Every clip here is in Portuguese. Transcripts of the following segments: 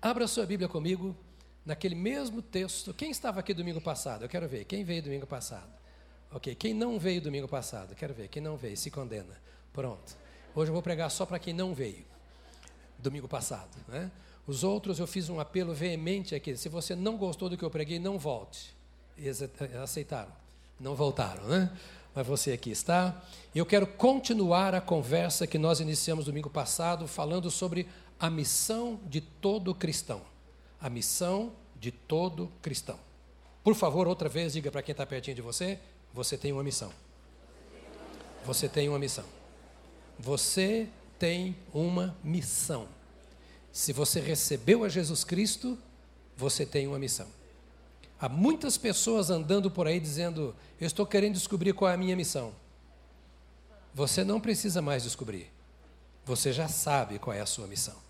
Abra sua Bíblia comigo naquele mesmo texto. Quem estava aqui domingo passado? Eu quero ver. Quem veio domingo passado? Ok. Quem não veio domingo passado? Quero ver. Quem não veio? Se condena. Pronto. Hoje eu vou pregar só para quem não veio domingo passado. Né? Os outros eu fiz um apelo veemente aqui. Se você não gostou do que eu preguei, não volte. Eles aceitaram. Não voltaram, né? Mas você aqui está. Eu quero continuar a conversa que nós iniciamos domingo passado, falando sobre a missão de todo cristão. A missão de todo cristão. Por favor, outra vez, diga para quem está pertinho de você: você tem uma missão. Você tem uma missão. Você tem uma missão. Se você recebeu a Jesus Cristo, você tem uma missão. Há muitas pessoas andando por aí dizendo: Eu estou querendo descobrir qual é a minha missão. Você não precisa mais descobrir. Você já sabe qual é a sua missão.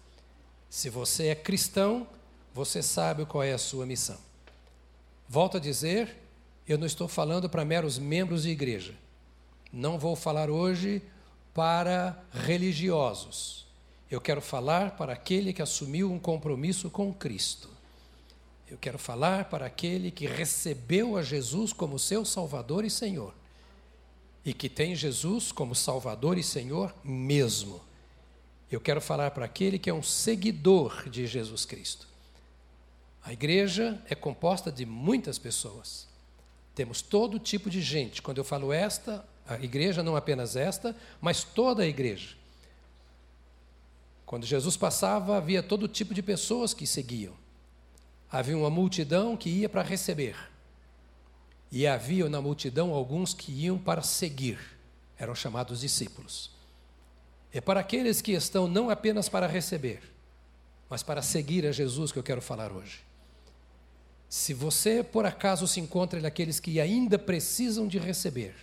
Se você é cristão, você sabe qual é a sua missão. Volto a dizer, eu não estou falando para meros membros de igreja. Não vou falar hoje para religiosos. Eu quero falar para aquele que assumiu um compromisso com Cristo. Eu quero falar para aquele que recebeu a Jesus como seu Salvador e Senhor. E que tem Jesus como Salvador e Senhor mesmo. Eu quero falar para aquele que é um seguidor de Jesus Cristo. A igreja é composta de muitas pessoas. Temos todo tipo de gente. Quando eu falo esta, a igreja não apenas esta, mas toda a igreja. Quando Jesus passava, havia todo tipo de pessoas que seguiam. Havia uma multidão que ia para receber. E havia na multidão alguns que iam para seguir. Eram chamados discípulos. É para aqueles que estão não apenas para receber, mas para seguir a Jesus que eu quero falar hoje. Se você, por acaso, se encontra naqueles que ainda precisam de receber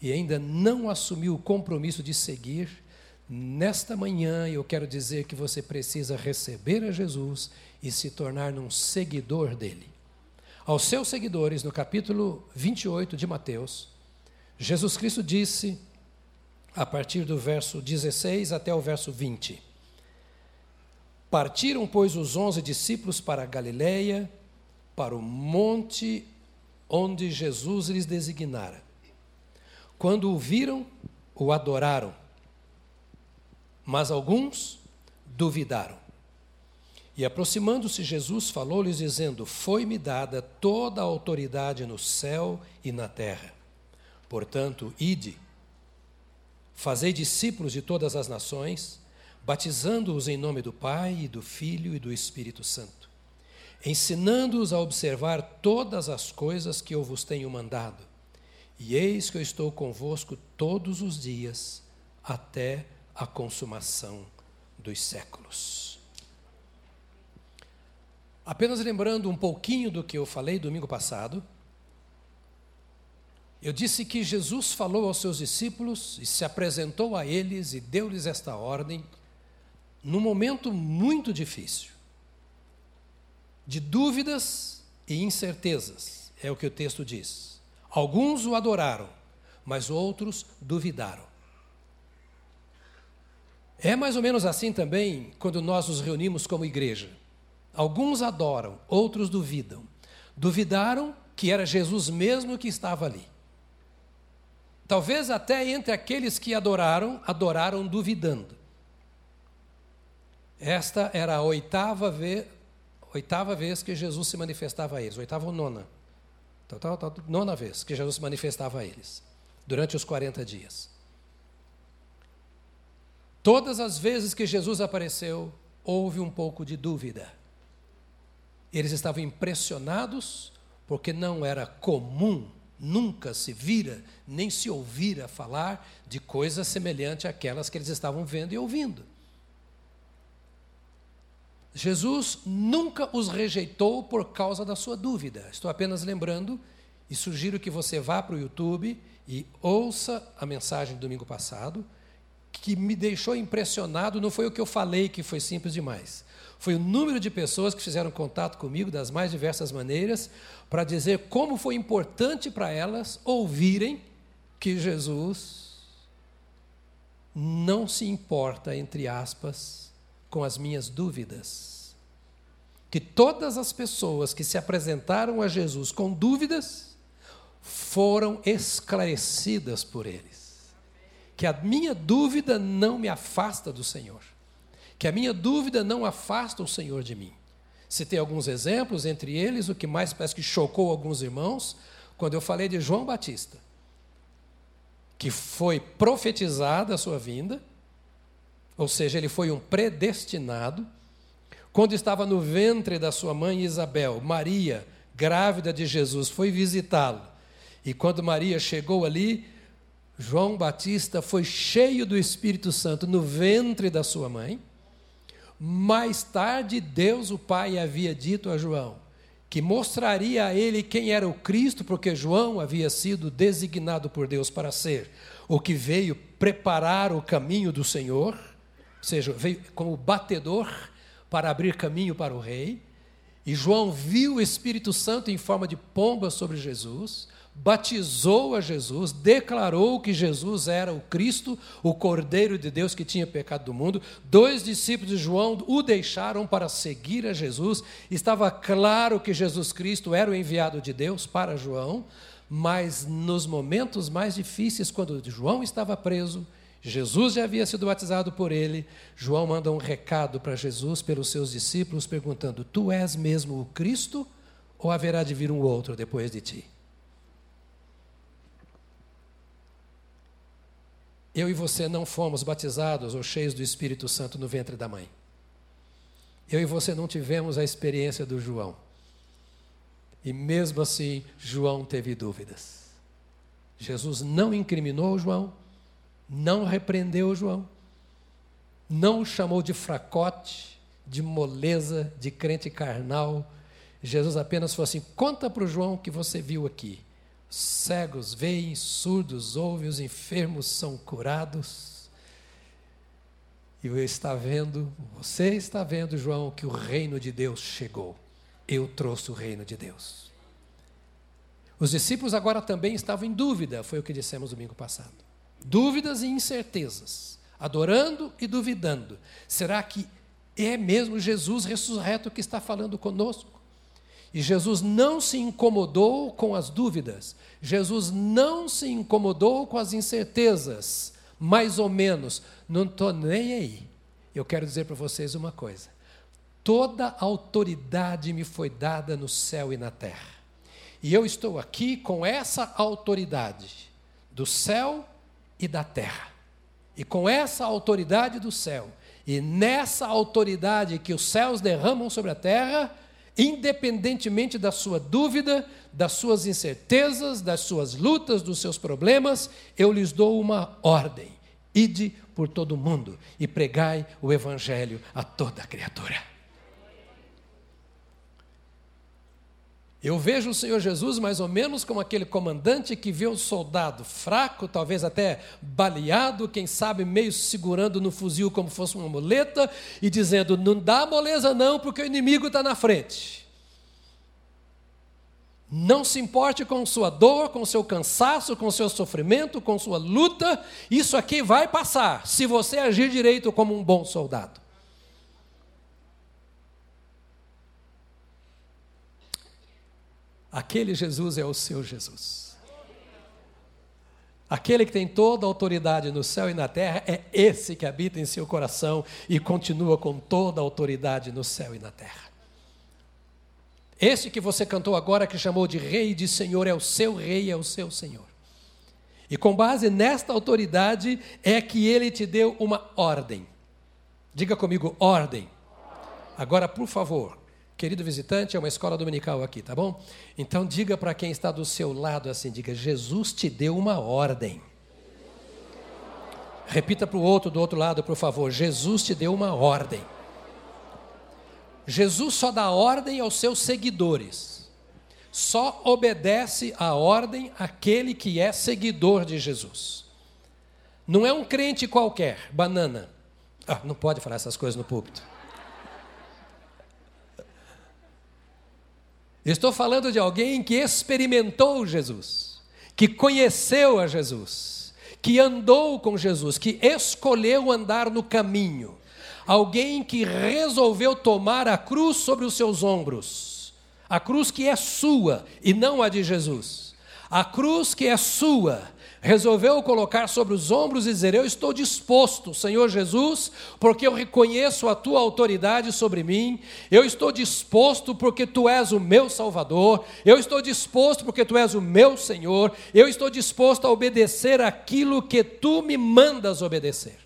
e ainda não assumiu o compromisso de seguir, nesta manhã eu quero dizer que você precisa receber a Jesus e se tornar um seguidor dele. Aos seus seguidores, no capítulo 28 de Mateus, Jesus Cristo disse a partir do verso 16 até o verso 20. Partiram, pois, os onze discípulos para a Galiléia, para o monte onde Jesus lhes designara. Quando o viram, o adoraram, mas alguns duvidaram. E aproximando-se Jesus, falou-lhes, dizendo: Foi-me dada toda a autoridade no céu e na terra. Portanto, ide Fazei discípulos de todas as nações, batizando-os em nome do Pai, e do Filho e do Espírito Santo, ensinando-os a observar todas as coisas que eu vos tenho mandado. E eis que eu estou convosco todos os dias, até a consumação dos séculos. Apenas lembrando um pouquinho do que eu falei domingo passado, eu disse que Jesus falou aos seus discípulos e se apresentou a eles e deu-lhes esta ordem num momento muito difícil, de dúvidas e incertezas, é o que o texto diz. Alguns o adoraram, mas outros duvidaram. É mais ou menos assim também quando nós nos reunimos como igreja. Alguns adoram, outros duvidam. Duvidaram que era Jesus mesmo que estava ali. Talvez até entre aqueles que adoraram, adoraram duvidando. Esta era a oitava vez, oitava vez que Jesus se manifestava a eles, oitava ou nona. Então, tá, nona vez que Jesus se manifestava a eles, durante os 40 dias. Todas as vezes que Jesus apareceu, houve um pouco de dúvida. Eles estavam impressionados, porque não era comum Nunca se vira, nem se ouvira falar de coisas semelhantes àquelas que eles estavam vendo e ouvindo. Jesus nunca os rejeitou por causa da sua dúvida. Estou apenas lembrando e sugiro que você vá para o YouTube e ouça a mensagem do domingo passado, que me deixou impressionado. Não foi o que eu falei que foi simples demais. Foi o número de pessoas que fizeram contato comigo das mais diversas maneiras para dizer como foi importante para elas ouvirem que Jesus não se importa, entre aspas, com as minhas dúvidas. que todas as pessoas que se apresentaram a Jesus com dúvidas foram esclarecidas por eles. Que a minha dúvida não me afasta do Senhor. Que a minha dúvida não afasta o Senhor de mim. Citei alguns exemplos, entre eles o que mais parece que chocou alguns irmãos, quando eu falei de João Batista, que foi profetizada a sua vinda, ou seja, ele foi um predestinado. Quando estava no ventre da sua mãe Isabel, Maria, grávida de Jesus, foi visitá-lo. E quando Maria chegou ali, João Batista foi cheio do Espírito Santo no ventre da sua mãe. Mais tarde, Deus, o Pai, havia dito a João que mostraria a ele quem era o Cristo, porque João havia sido designado por Deus para ser o que veio preparar o caminho do Senhor, ou seja, veio como batedor para abrir caminho para o rei. E João viu o Espírito Santo em forma de pomba sobre Jesus batizou a Jesus, declarou que Jesus era o Cristo, o Cordeiro de Deus que tinha pecado do mundo. Dois discípulos de João o deixaram para seguir a Jesus. Estava claro que Jesus Cristo era o enviado de Deus para João, mas nos momentos mais difíceis, quando João estava preso, Jesus já havia sido batizado por ele. João manda um recado para Jesus pelos seus discípulos, perguntando: Tu és mesmo o Cristo ou haverá de vir um outro depois de ti? Eu e você não fomos batizados ou cheios do Espírito Santo no ventre da mãe. Eu e você não tivemos a experiência do João. E mesmo assim, João teve dúvidas. Jesus não incriminou João, não repreendeu João, não o chamou de fracote, de moleza, de crente carnal. Jesus apenas falou assim: conta para o João o que você viu aqui. Cegos veem, surdos ouvem, os enfermos são curados. E eu está vendo, você está vendo, João, que o reino de Deus chegou. Eu trouxe o reino de Deus. Os discípulos agora também estavam em dúvida, foi o que dissemos domingo passado. Dúvidas e incertezas, adorando e duvidando. Será que é mesmo Jesus ressurreto que está falando conosco? E Jesus não se incomodou com as dúvidas, Jesus não se incomodou com as incertezas, mais ou menos, não estou nem aí. Eu quero dizer para vocês uma coisa: toda autoridade me foi dada no céu e na terra. E eu estou aqui com essa autoridade do céu e da terra. E com essa autoridade do céu, e nessa autoridade que os céus derramam sobre a terra, independentemente da sua dúvida, das suas incertezas, das suas lutas, dos seus problemas, eu lhes dou uma ordem: ide por todo o mundo e pregai o evangelho a toda criatura. Eu vejo o Senhor Jesus mais ou menos como aquele comandante que vê um soldado fraco, talvez até baleado, quem sabe meio segurando no fuzil como fosse uma muleta, e dizendo: Não dá moleza, não, porque o inimigo está na frente. Não se importe com sua dor, com seu cansaço, com seu sofrimento, com sua luta, isso aqui vai passar, se você agir direito como um bom soldado. Aquele Jesus é o seu Jesus. Aquele que tem toda a autoridade no céu e na terra é esse que habita em seu coração e continua com toda a autoridade no céu e na terra. Esse que você cantou agora, que chamou de Rei e de Senhor, é o seu Rei, é o seu Senhor. E com base nesta autoridade é que ele te deu uma ordem. Diga comigo, ordem. Agora, por favor, Querido visitante, é uma escola dominical aqui, tá bom? Então diga para quem está do seu lado assim, diga: Jesus te deu uma ordem. Repita para o outro do outro lado, por favor. Jesus te deu uma ordem. Jesus só dá ordem aos seus seguidores. Só obedece a ordem aquele que é seguidor de Jesus. Não é um crente qualquer, banana. Ah, não pode falar essas coisas no púlpito. Estou falando de alguém que experimentou Jesus, que conheceu a Jesus, que andou com Jesus, que escolheu andar no caminho. Alguém que resolveu tomar a cruz sobre os seus ombros. A cruz que é sua e não a de Jesus. A cruz que é sua resolveu colocar sobre os ombros e dizer: Eu estou disposto, Senhor Jesus, porque eu reconheço a tua autoridade sobre mim, eu estou disposto porque tu és o meu Salvador, eu estou disposto porque tu és o meu Senhor, eu estou disposto a obedecer aquilo que tu me mandas obedecer.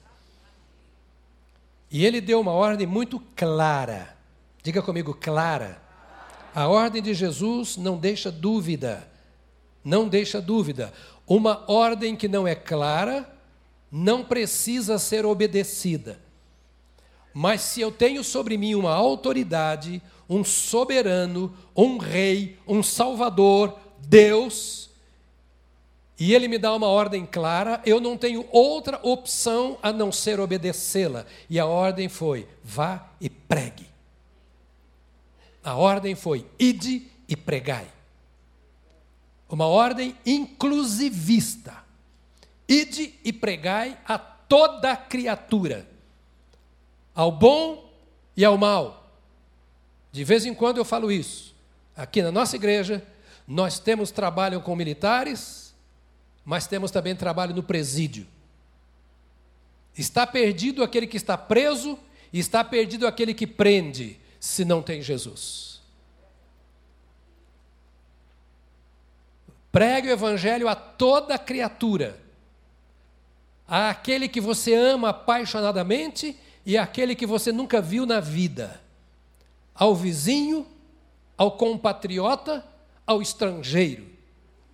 E ele deu uma ordem muito clara, diga comigo, clara. A ordem de Jesus não deixa dúvida, não deixa dúvida. Uma ordem que não é clara não precisa ser obedecida. Mas se eu tenho sobre mim uma autoridade, um soberano, um rei, um salvador, Deus, e ele me dá uma ordem clara, eu não tenho outra opção a não ser obedecê-la. E a ordem foi: vá e pregue. A ordem foi: ide e pregai uma ordem inclusivista. Ide e pregai a toda criatura, ao bom e ao mal. De vez em quando eu falo isso. Aqui na nossa igreja, nós temos trabalho com militares, mas temos também trabalho no presídio. Está perdido aquele que está preso, e está perdido aquele que prende, se não tem Jesus. Pregue o Evangelho a toda criatura, àquele que você ama apaixonadamente e àquele que você nunca viu na vida, ao vizinho, ao compatriota, ao estrangeiro,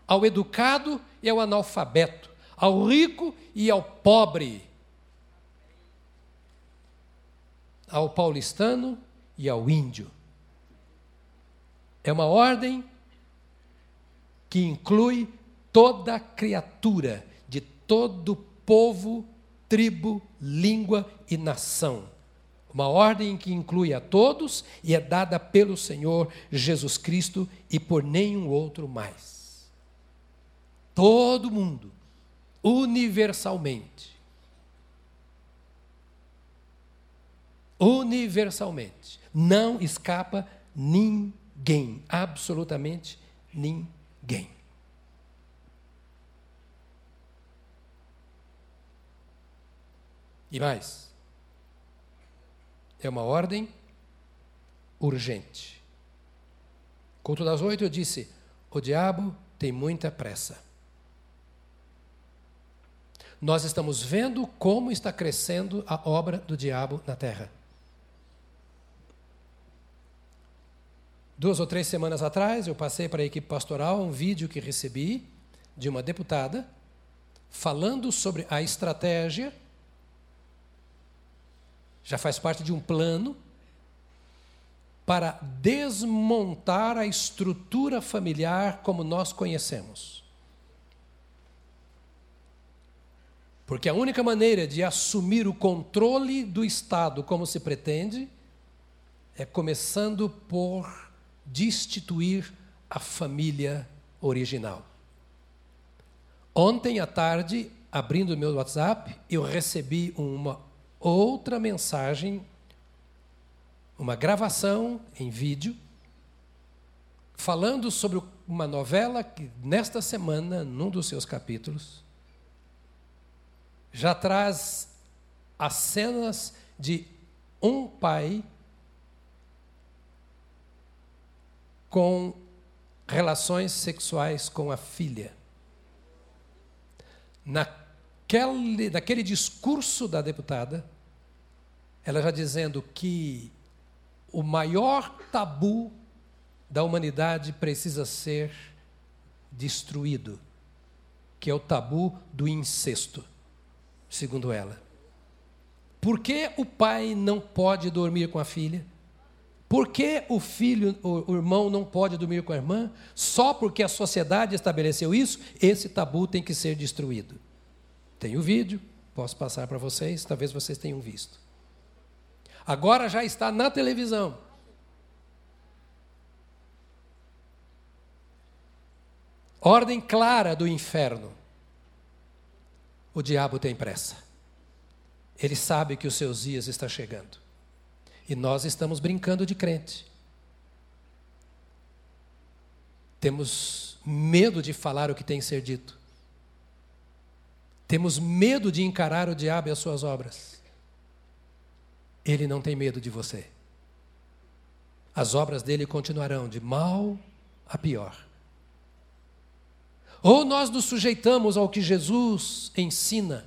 ao educado e ao analfabeto, ao rico e ao pobre, ao paulistano e ao índio. É uma ordem que inclui toda criatura de todo povo, tribo, língua e nação. Uma ordem que inclui a todos e é dada pelo Senhor Jesus Cristo e por nenhum outro mais. Todo mundo, universalmente. Universalmente. Não escapa ninguém, absolutamente ninguém ninguém. E mais, é uma ordem urgente. Culto das oito eu disse: o diabo tem muita pressa. Nós estamos vendo como está crescendo a obra do diabo na terra. Duas ou três semanas atrás, eu passei para a equipe pastoral um vídeo que recebi de uma deputada falando sobre a estratégia, já faz parte de um plano para desmontar a estrutura familiar como nós conhecemos. Porque a única maneira de assumir o controle do Estado como se pretende é começando por destituir a família original. Ontem à tarde, abrindo o meu WhatsApp, eu recebi uma outra mensagem, uma gravação em vídeo, falando sobre uma novela que, nesta semana, num dos seus capítulos, já traz as cenas de um pai com relações sexuais com a filha. Naquele, naquele discurso da deputada, ela já dizendo que o maior tabu da humanidade precisa ser destruído, que é o tabu do incesto, segundo ela. Por que o pai não pode dormir com a filha? Por que o filho, o irmão não pode dormir com a irmã? Só porque a sociedade estabeleceu isso? Esse tabu tem que ser destruído. Tem o vídeo, posso passar para vocês, talvez vocês tenham visto. Agora já está na televisão. Ordem clara do inferno. O diabo tem pressa. Ele sabe que os seus dias estão chegando. E nós estamos brincando de crente. Temos medo de falar o que tem que ser dito. Temos medo de encarar o diabo e as suas obras. Ele não tem medo de você. As obras dele continuarão de mal a pior. Ou nós nos sujeitamos ao que Jesus ensina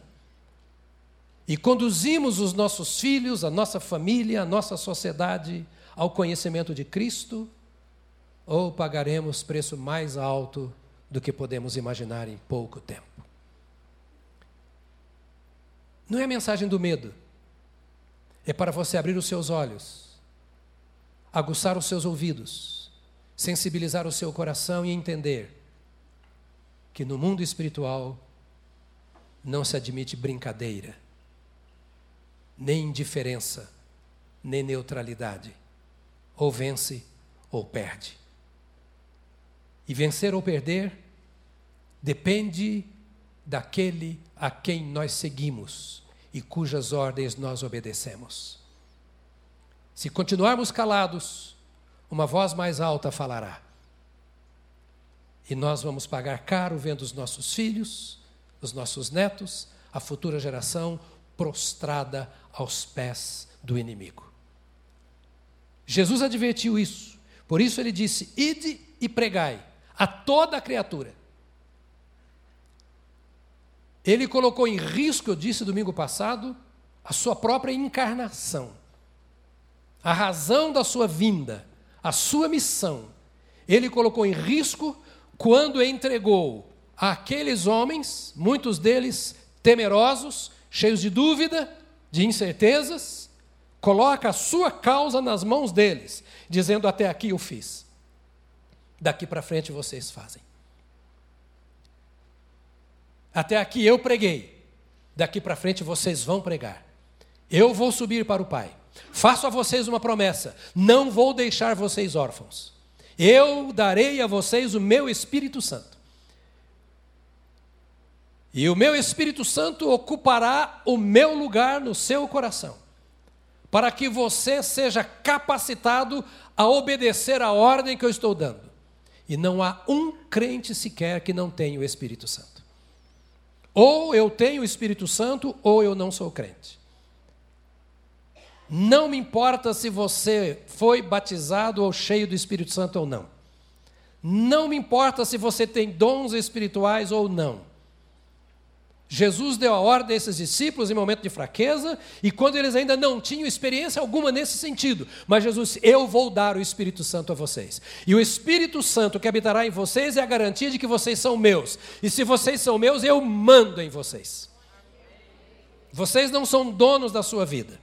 e conduzimos os nossos filhos, a nossa família, a nossa sociedade ao conhecimento de Cristo, ou pagaremos preço mais alto do que podemos imaginar em pouco tempo. Não é a mensagem do medo, é para você abrir os seus olhos, aguçar os seus ouvidos, sensibilizar o seu coração e entender que no mundo espiritual não se admite brincadeira nem indiferença, nem neutralidade. Ou vence ou perde. E vencer ou perder depende daquele a quem nós seguimos e cujas ordens nós obedecemos. Se continuarmos calados, uma voz mais alta falará. E nós vamos pagar caro vendo os nossos filhos, os nossos netos, a futura geração prostrada aos pés do inimigo. Jesus advertiu isso, por isso ele disse: Ide e pregai a toda a criatura. Ele colocou em risco, eu disse domingo passado, a sua própria encarnação, a razão da sua vinda, a sua missão. Ele colocou em risco quando entregou àqueles homens, muitos deles temerosos, cheios de dúvida, de incertezas, coloca a sua causa nas mãos deles, dizendo: Até aqui eu fiz, daqui para frente vocês fazem. Até aqui eu preguei, daqui para frente vocês vão pregar. Eu vou subir para o Pai. Faço a vocês uma promessa: não vou deixar vocês órfãos. Eu darei a vocês o meu Espírito Santo. E o meu Espírito Santo ocupará o meu lugar no seu coração, para que você seja capacitado a obedecer a ordem que eu estou dando. E não há um crente sequer que não tenha o Espírito Santo. Ou eu tenho o Espírito Santo, ou eu não sou crente. Não me importa se você foi batizado ou cheio do Espírito Santo ou não. Não me importa se você tem dons espirituais ou não. Jesus deu a ordem a esses discípulos em momento de fraqueza e quando eles ainda não tinham experiência alguma nesse sentido. Mas Jesus disse: Eu vou dar o Espírito Santo a vocês. E o Espírito Santo que habitará em vocês é a garantia de que vocês são meus. E se vocês são meus, eu mando em vocês. Vocês não são donos da sua vida.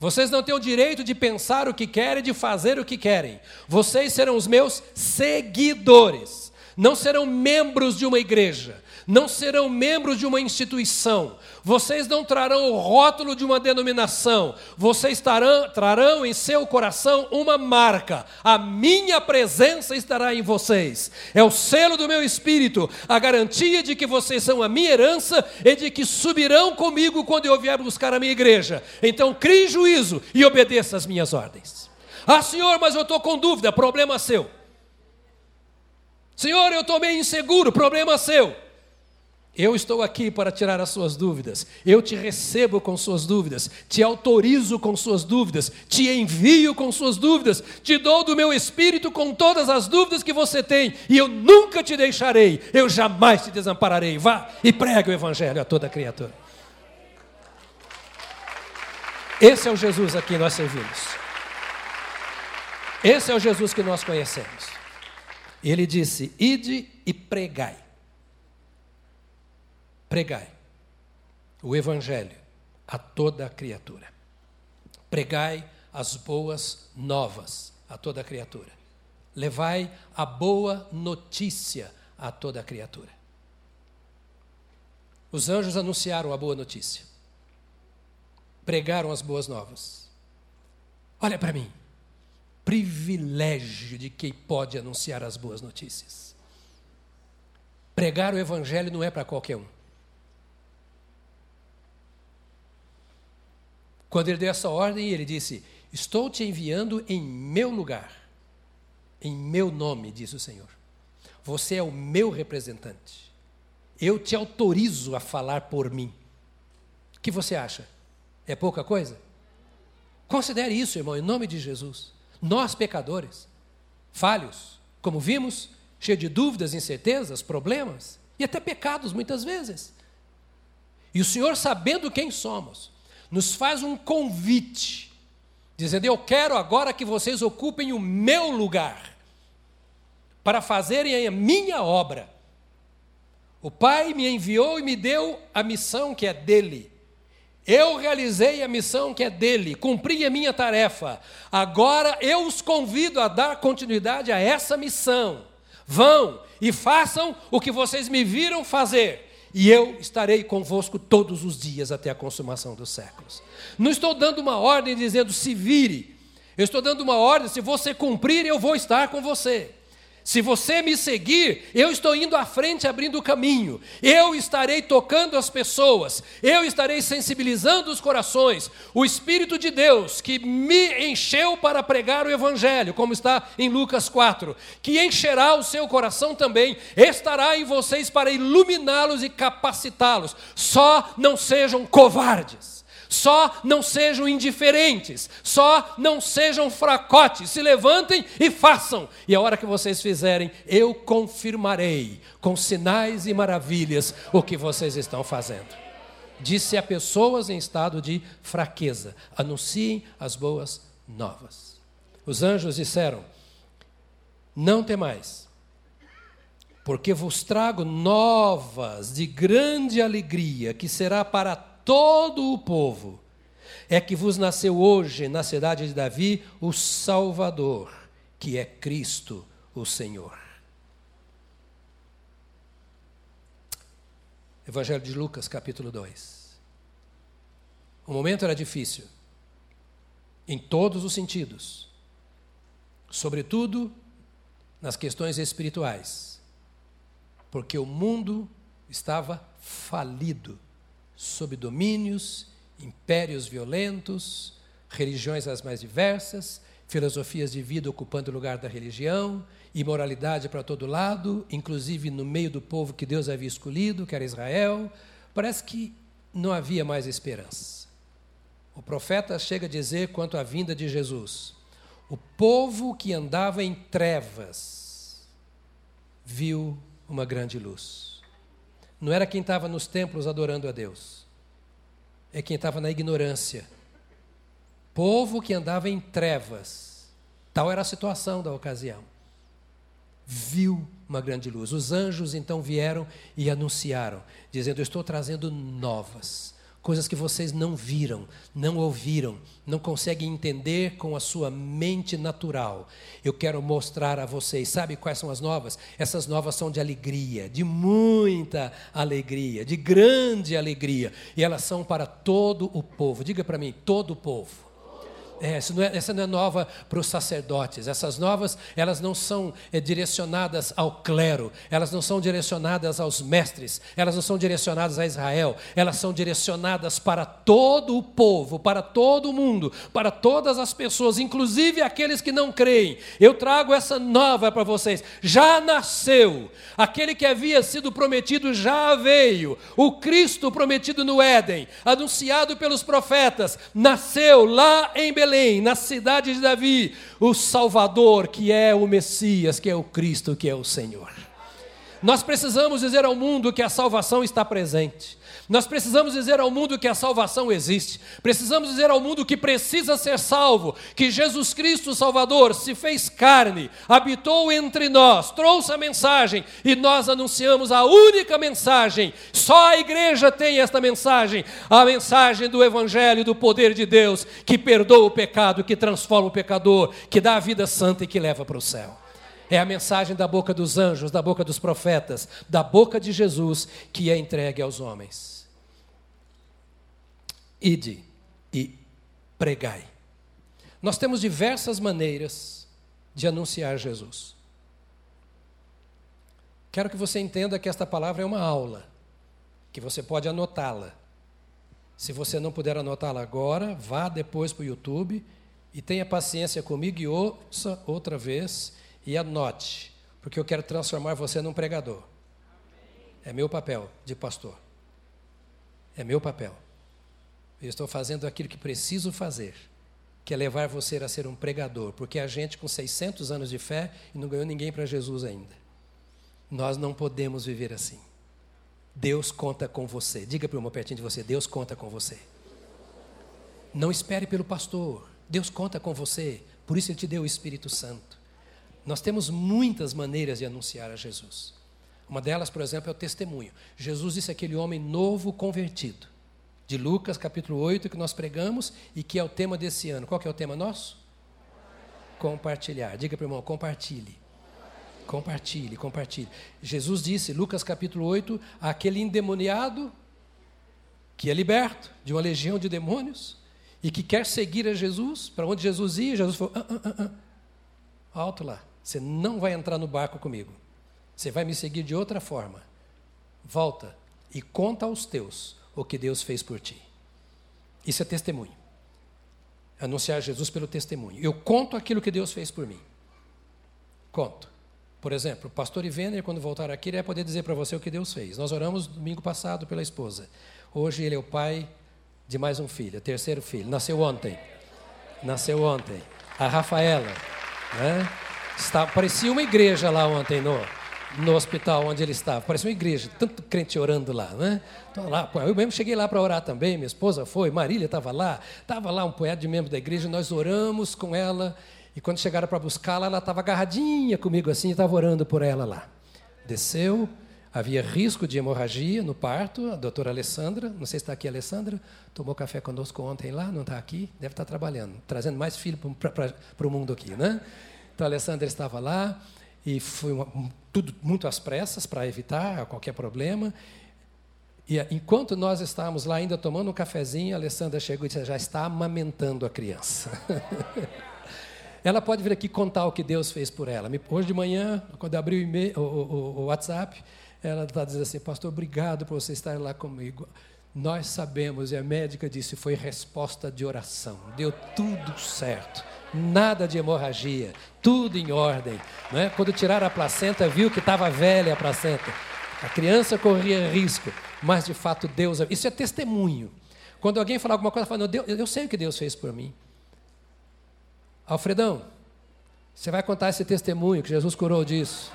Vocês não têm o direito de pensar o que querem, de fazer o que querem. Vocês serão os meus seguidores. Não serão membros de uma igreja não serão membros de uma instituição, vocês não trarão o rótulo de uma denominação, vocês tarão, trarão em seu coração uma marca, a minha presença estará em vocês, é o selo do meu espírito, a garantia de que vocês são a minha herança e de que subirão comigo quando eu vier buscar a minha igreja. Então crie juízo e obedeça às minhas ordens. Ah, senhor, mas eu estou com dúvida, problema seu. Senhor, eu estou meio inseguro, problema seu. Eu estou aqui para tirar as suas dúvidas. Eu te recebo com suas dúvidas, te autorizo com suas dúvidas, te envio com suas dúvidas, te dou do meu espírito com todas as dúvidas que você tem, e eu nunca te deixarei, eu jamais te desampararei. Vá e pregue o evangelho a toda criatura. Esse é o Jesus a quem nós servimos. Esse é o Jesus que nós conhecemos. Ele disse: Ide e pregai pregai o Evangelho a toda criatura. Pregai as boas novas a toda criatura. Levai a boa notícia a toda criatura. Os anjos anunciaram a boa notícia. Pregaram as boas novas. Olha para mim. Privilégio de quem pode anunciar as boas notícias. Pregar o evangelho não é para qualquer um. Quando ele deu essa ordem, ele disse: Estou te enviando em meu lugar, em meu nome, diz o Senhor. Você é o meu representante. Eu te autorizo a falar por mim. O que você acha? É pouca coisa? Considere isso, irmão, em nome de Jesus. Nós, pecadores, falhos, como vimos, cheios de dúvidas, incertezas, problemas e até pecados muitas vezes. E o Senhor, sabendo quem somos, nos faz um convite, dizendo: Eu quero agora que vocês ocupem o meu lugar, para fazerem a minha obra. O Pai me enviou e me deu a missão que é dele. Eu realizei a missão que é dele, cumpri a minha tarefa. Agora eu os convido a dar continuidade a essa missão. Vão e façam o que vocês me viram fazer e eu estarei convosco todos os dias até a consumação dos séculos. Não estou dando uma ordem dizendo se vire, eu estou dando uma ordem, se você cumprir, eu vou estar com você. Se você me seguir, eu estou indo à frente abrindo o caminho, eu estarei tocando as pessoas, eu estarei sensibilizando os corações. O Espírito de Deus que me encheu para pregar o Evangelho, como está em Lucas 4, que encherá o seu coração também, estará em vocês para iluminá-los e capacitá-los. Só não sejam covardes. Só não sejam indiferentes, só não sejam fracotes, se levantem e façam. E a hora que vocês fizerem, eu confirmarei com sinais e maravilhas o que vocês estão fazendo. Disse a pessoas em estado de fraqueza: anunciem as boas novas. Os anjos disseram: Não temais, porque vos trago novas de grande alegria, que será para todo o povo, é que vos nasceu hoje na cidade de Davi o Salvador, que é Cristo o Senhor. Evangelho de Lucas, capítulo 2. O momento era difícil, em todos os sentidos, sobretudo nas questões espirituais, porque o mundo estava falido sob domínios, impérios violentos, religiões as mais diversas, filosofias de vida ocupando o lugar da religião, imoralidade para todo lado, inclusive no meio do povo que Deus havia escolhido, que era Israel. Parece que não havia mais esperança. O profeta chega a dizer quanto à vinda de Jesus: o povo que andava em trevas viu uma grande luz não era quem estava nos templos adorando a Deus, é quem estava na ignorância. Povo que andava em trevas, tal era a situação da ocasião. Viu uma grande luz. Os anjos então vieram e anunciaram, dizendo: estou trazendo novas coisas que vocês não viram, não ouviram, não conseguem entender com a sua mente natural. Eu quero mostrar a vocês, sabe quais são as novas? Essas novas são de alegria, de muita alegria, de grande alegria, e elas são para todo o povo. Diga para mim, todo o povo. É, essa, não é, essa não é nova para os sacerdotes. Essas novas, elas não são é, direcionadas ao clero, elas não são direcionadas aos mestres, elas não são direcionadas a Israel, elas são direcionadas para todo o povo, para todo o mundo, para todas as pessoas, inclusive aqueles que não creem. Eu trago essa nova para vocês. Já nasceu, aquele que havia sido prometido já veio, o Cristo prometido no Éden, anunciado pelos profetas, nasceu lá em Belém Belém, na cidade de Davi, o Salvador, que é o Messias, que é o Cristo, que é o Senhor. Nós precisamos dizer ao mundo que a salvação está presente. Nós precisamos dizer ao mundo que a salvação existe. Precisamos dizer ao mundo que precisa ser salvo, que Jesus Cristo, Salvador, se fez carne, habitou entre nós, trouxe a mensagem e nós anunciamos a única mensagem. Só a igreja tem esta mensagem, a mensagem do evangelho do poder de Deus, que perdoa o pecado, que transforma o pecador, que dá a vida santa e que leva para o céu. É a mensagem da boca dos anjos, da boca dos profetas, da boca de Jesus que é entregue aos homens. Ide e pregai. Nós temos diversas maneiras de anunciar Jesus. Quero que você entenda que esta palavra é uma aula, que você pode anotá-la. Se você não puder anotá-la agora, vá depois para o YouTube e tenha paciência comigo e ouça outra vez e anote, porque eu quero transformar você num pregador. É meu papel de pastor. É meu papel. Eu estou fazendo aquilo que preciso fazer, que é levar você a ser um pregador, porque a gente com 600 anos de fé e não ganhou ninguém para Jesus ainda. Nós não podemos viver assim. Deus conta com você. Diga para o irmão pertinho de você: Deus conta com você. Não espere pelo pastor. Deus conta com você. Por isso Ele te deu o Espírito Santo. Nós temos muitas maneiras de anunciar a Jesus. Uma delas, por exemplo, é o testemunho. Jesus disse aquele homem novo convertido, de Lucas capítulo 8, que nós pregamos e que é o tema desse ano. Qual que é o tema nosso? Compartilhar. Diga para o irmão, compartilhe. Compartilhe, compartilhe. Jesus disse, Lucas capítulo 8, aquele endemoniado que é liberto de uma legião de demônios e que quer seguir a Jesus, para onde Jesus ia, Jesus falou: ah, ah, ah, ah, alto lá, você não vai entrar no barco comigo, você vai me seguir de outra forma. Volta e conta aos teus o que Deus fez por ti. Isso é testemunho. Anunciar Jesus pelo testemunho. Eu conto aquilo que Deus fez por mim. Conto. Por exemplo, o pastor Ivener, quando voltar aqui, ele vai poder dizer para você o que Deus fez. Nós oramos domingo passado pela esposa. Hoje ele é o pai de mais um filho, terceiro filho. Nasceu ontem. Nasceu ontem. A Rafaela. Né? Está, parecia uma igreja lá ontem no, no hospital onde ele estava. Parecia uma igreja, tanto crente orando lá. Né? Então, lá eu mesmo cheguei lá para orar também, minha esposa foi, Marília estava lá, estava lá um punhado de membros da igreja, nós oramos com ela e quando chegaram para buscá-la, ela estava agarradinha comigo assim, estava orando por ela lá. Desceu, havia risco de hemorragia no parto, a doutora Alessandra, não sei se está aqui a Alessandra, tomou café conosco ontem lá, não está aqui, deve estar tá trabalhando, trazendo mais filho para o mundo aqui, né? Então a Alessandra estava lá e foi uma, tudo muito às pressas para evitar qualquer problema. E enquanto nós estávamos lá ainda tomando um cafezinho, a Alessandra chegou e disse: já está amamentando a criança. Ela pode vir aqui contar o que Deus fez por ela. Hoje de manhã, quando abriu o, o, o, o WhatsApp, ela está dizendo assim: Pastor, obrigado por você estar lá comigo. Nós sabemos, e a médica disse, foi resposta de oração. Deu tudo certo. Nada de hemorragia, tudo em ordem. Né? Quando tiraram a placenta, viu que estava velha a placenta. A criança corria risco, mas de fato Deus. Isso é testemunho. Quando alguém fala alguma coisa, fala, Deus, eu sei o que Deus fez por mim. Alfredão, você vai contar esse testemunho que Jesus curou disso.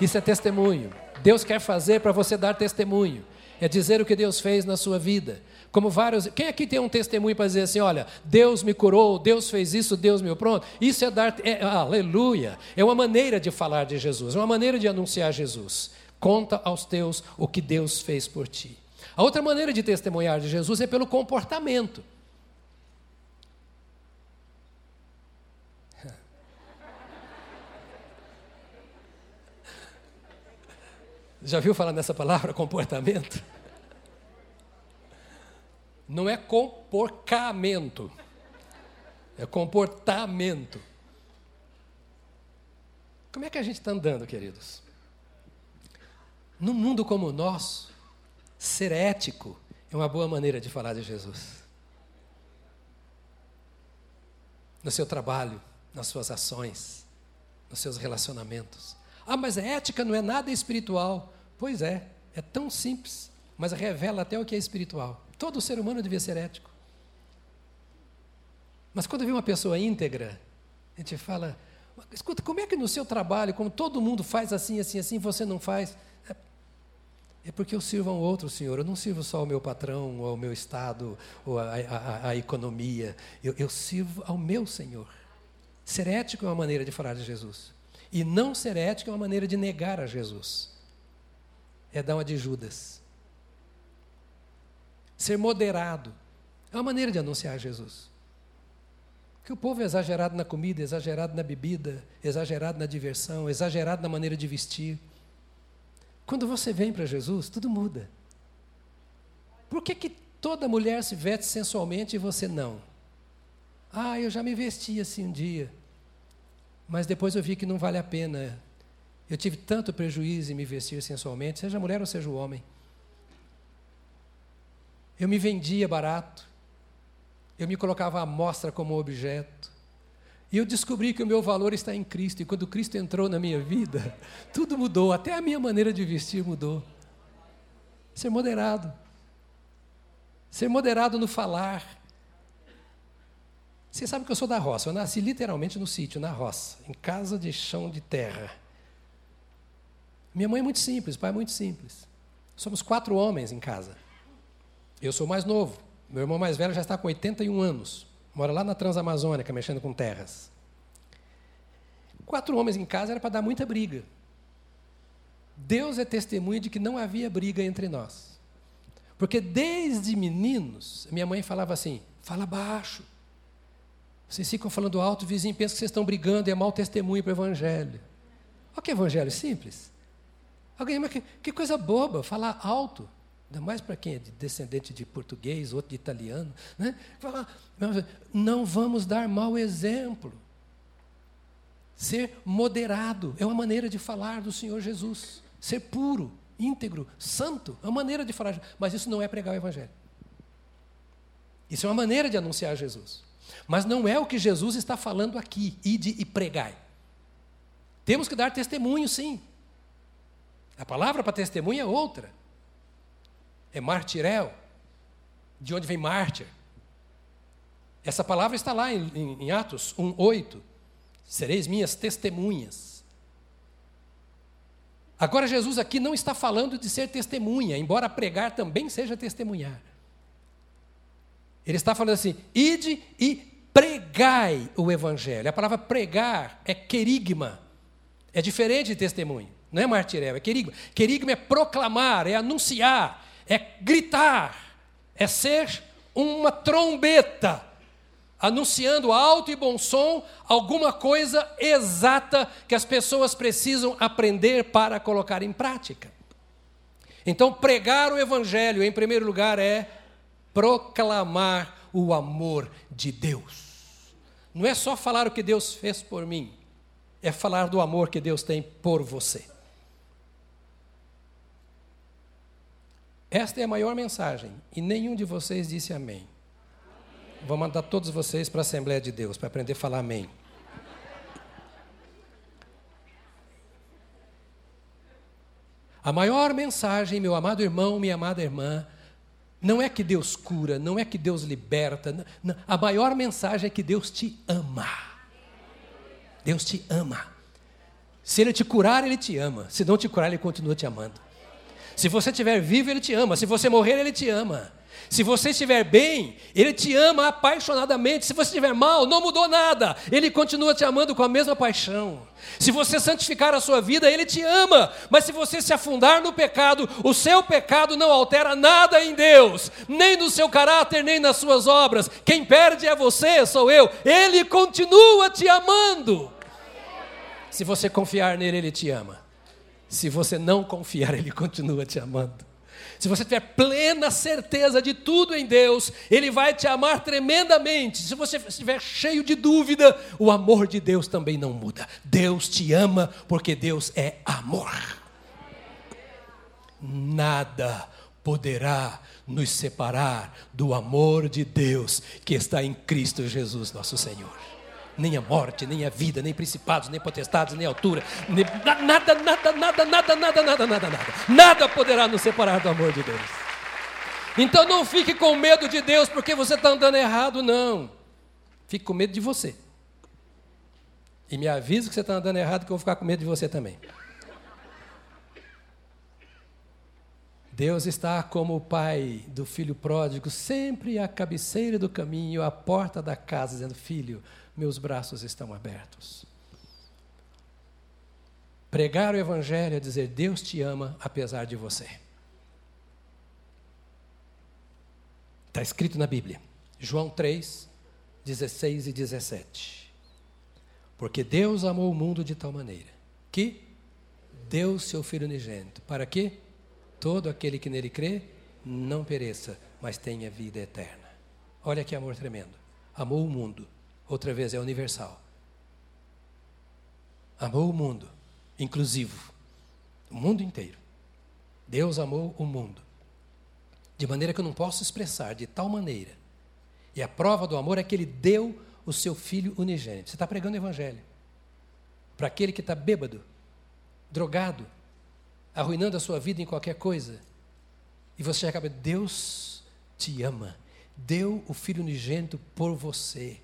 Isso é testemunho. Deus quer fazer para você dar testemunho. É dizer o que Deus fez na sua vida. Como vários. Quem aqui tem um testemunho para dizer assim: olha, Deus me curou, Deus fez isso, Deus me pronto? Isso é dar. É, aleluia! É uma maneira de falar de Jesus, é uma maneira de anunciar Jesus. Conta aos teus o que Deus fez por ti. A outra maneira de testemunhar de Jesus é pelo comportamento. Já viu falar nessa palavra, comportamento? Não é comportamento, é comportamento. Como é que a gente está andando, queridos? Num mundo como o nosso, ser ético é uma boa maneira de falar de Jesus. No seu trabalho, nas suas ações, nos seus relacionamentos. Ah, mas a ética não é nada espiritual. Pois é, é tão simples, mas revela até o que é espiritual. Todo ser humano devia ser ético. Mas quando vê uma pessoa íntegra, a gente fala: escuta, como é que no seu trabalho, como todo mundo faz assim, assim, assim, você não faz? É, é porque eu sirvo a um outro Senhor. Eu não sirvo só ao meu patrão, ou ao meu Estado, ou à, economia. Eu, eu sirvo ao meu Senhor. Ser ético é uma maneira de falar de Jesus. E não ser ético é uma maneira de negar a Jesus. É dar uma de Judas. Ser moderado é uma maneira de anunciar Jesus. Que o povo é exagerado na comida, exagerado na bebida, exagerado na diversão, exagerado na maneira de vestir. Quando você vem para Jesus, tudo muda. Por que, que toda mulher se veste sensualmente e você não? Ah, eu já me vesti assim um dia mas depois eu vi que não vale a pena. Eu tive tanto prejuízo em me vestir sensualmente, seja mulher ou seja homem. Eu me vendia barato. Eu me colocava à mostra como objeto. E eu descobri que o meu valor está em Cristo. E quando Cristo entrou na minha vida, tudo mudou. Até a minha maneira de vestir mudou. Ser moderado. Ser moderado no falar. Você sabe que eu sou da roça. Eu nasci literalmente no sítio, na roça, em casa de chão de terra. Minha mãe é muito simples, pai é muito simples. Somos quatro homens em casa. Eu sou mais novo. Meu irmão mais velho já está com 81 anos. Mora lá na Transamazônica, mexendo com terras. Quatro homens em casa era para dar muita briga. Deus é testemunha de que não havia briga entre nós. Porque desde meninos, minha mãe falava assim: fala baixo. Vocês ficam falando alto, o vizinho pensa que vocês estão brigando e é mau testemunho para o evangelho. Olha que evangelho simples. Alguém, mas que, que coisa boba, falar alto. Ainda mais para quem é de descendente de português, outro de italiano. Né? Falar, não vamos dar mau exemplo. Ser moderado é uma maneira de falar do Senhor Jesus. Ser puro, íntegro, santo, é uma maneira de falar. Mas isso não é pregar o Evangelho. Isso é uma maneira de anunciar Jesus. Mas não é o que Jesus está falando aqui, ide e pregai. Temos que dar testemunho, sim. A palavra para testemunho é outra. É martirel, de onde vem mártir. Essa palavra está lá em, em, em Atos 1,8. Sereis minhas testemunhas. Agora, Jesus aqui não está falando de ser testemunha, embora pregar também seja testemunhar. Ele está falando assim: ide e pregai o evangelho. A palavra pregar é querigma, é diferente de testemunho, não é martirel, é querigma. Querigma é proclamar, é anunciar, é gritar, é ser uma trombeta, anunciando alto e bom som alguma coisa exata que as pessoas precisam aprender para colocar em prática. Então, pregar o Evangelho, em primeiro lugar, é proclamar o amor de Deus. Não é só falar o que Deus fez por mim, é falar do amor que Deus tem por você. Esta é a maior mensagem e nenhum de vocês disse amém. Vou mandar todos vocês para a Assembleia de Deus para aprender a falar amém. A maior mensagem, meu amado irmão, minha amada irmã, não é que Deus cura, não é que Deus liberta. Não, a maior mensagem é que Deus te ama. Deus te ama. Se Ele te curar, Ele te ama. Se não te curar, Ele continua te amando. Se você estiver vivo, Ele te ama. Se você morrer, Ele te ama. Se você estiver bem, Ele te ama apaixonadamente. Se você estiver mal, não mudou nada. Ele continua te amando com a mesma paixão. Se você santificar a sua vida, Ele te ama. Mas se você se afundar no pecado, o seu pecado não altera nada em Deus, nem no seu caráter, nem nas suas obras. Quem perde é você, sou eu. Ele continua te amando. Se você confiar nele, Ele te ama. Se você não confiar, Ele continua te amando. Se você tiver plena certeza de tudo em Deus, Ele vai te amar tremendamente. Se você estiver cheio de dúvida, o amor de Deus também não muda. Deus te ama porque Deus é amor. Nada poderá nos separar do amor de Deus que está em Cristo Jesus, nosso Senhor nem a morte, nem a vida, nem principados, nem potestades, nem altura, nem... nada, nada, nada, nada, nada, nada, nada, nada. Nada poderá nos separar do amor de Deus. Então não fique com medo de Deus porque você está andando errado, não. Fique com medo de você. E me avisa que você está andando errado que eu vou ficar com medo de você também. Deus está como o pai do filho pródigo, sempre à cabeceira do caminho, à porta da casa, dizendo: Filho, meus braços estão abertos. Pregar o Evangelho é dizer: Deus te ama apesar de você. Está escrito na Bíblia, João 3, 16 e 17. Porque Deus amou o mundo de tal maneira que deu seu Filho unigênito, para que todo aquele que nele crê não pereça, mas tenha vida eterna. Olha que amor tremendo. Amou o mundo outra vez, é universal. Amou o mundo, inclusivo, o mundo inteiro. Deus amou o mundo de maneira que eu não posso expressar de tal maneira. E a prova do amor é que ele deu o seu filho unigênito. Você está pregando o evangelho. Para aquele que está bêbado, drogado, arruinando a sua vida em qualquer coisa. E você acaba, Deus te ama, deu o filho unigênito por você.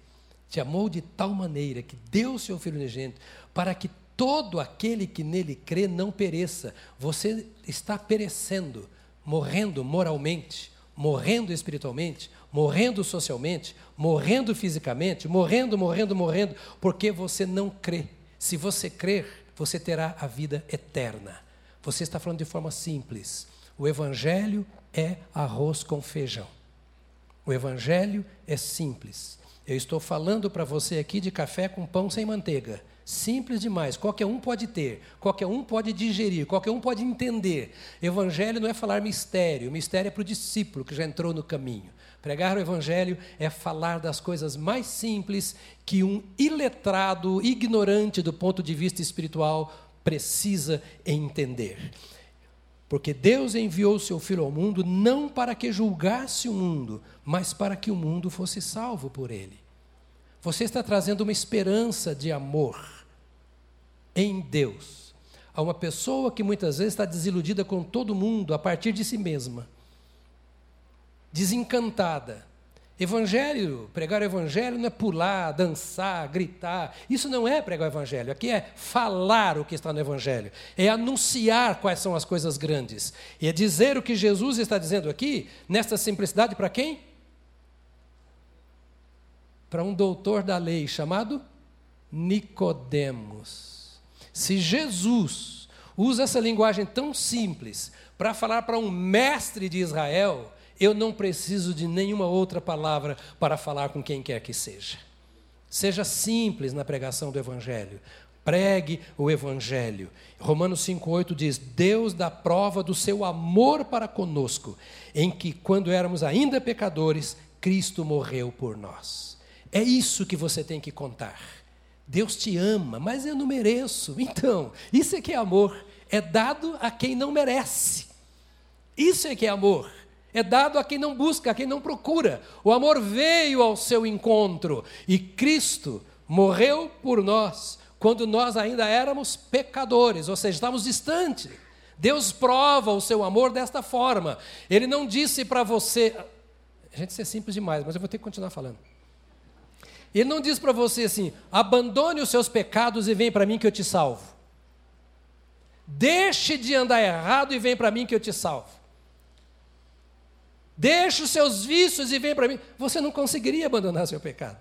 Te amou de tal maneira que deu seu filho unigênito para que todo aquele que nele crê não pereça. Você está perecendo, morrendo moralmente, morrendo espiritualmente, morrendo socialmente, morrendo fisicamente, morrendo, morrendo, morrendo, porque você não crê. Se você crer, você terá a vida eterna. Você está falando de forma simples. O Evangelho é arroz com feijão. O Evangelho é simples. Eu estou falando para você aqui de café com pão sem manteiga. Simples demais, qualquer um pode ter, qualquer um pode digerir, qualquer um pode entender. Evangelho não é falar mistério, mistério é para o discípulo que já entrou no caminho. Pregar o Evangelho é falar das coisas mais simples que um iletrado, ignorante do ponto de vista espiritual, precisa entender. Porque Deus enviou o seu Filho ao mundo não para que julgasse o mundo, mas para que o mundo fosse salvo por ele. Você está trazendo uma esperança de amor em Deus a uma pessoa que muitas vezes está desiludida com todo mundo a partir de si mesma, desencantada. Evangelho, pregar o evangelho não é pular, dançar, gritar. Isso não é pregar o evangelho. Aqui é falar o que está no evangelho. É anunciar quais são as coisas grandes. E é dizer o que Jesus está dizendo aqui, nesta simplicidade, para quem? Para um doutor da lei chamado Nicodemos. Se Jesus usa essa linguagem tão simples para falar para um mestre de Israel, eu não preciso de nenhuma outra palavra para falar com quem quer que seja. Seja simples na pregação do Evangelho. Pregue o Evangelho. Romanos 5,8 diz: Deus dá prova do seu amor para conosco, em que, quando éramos ainda pecadores, Cristo morreu por nós. É isso que você tem que contar. Deus te ama, mas eu não mereço. Então, isso é que é amor. É dado a quem não merece. Isso é que é amor. É dado a quem não busca, a quem não procura. O amor veio ao seu encontro e Cristo morreu por nós quando nós ainda éramos pecadores, ou seja, estávamos distantes. Deus prova o seu amor desta forma. Ele não disse para você. A gente, isso é simples demais, mas eu vou ter que continuar falando. Ele não diz para você assim: abandone os seus pecados e vem para mim que eu te salvo. Deixe de andar errado e vem para mim que eu te salvo. Deixe os seus vícios e vem para mim. Você não conseguiria abandonar seu pecado.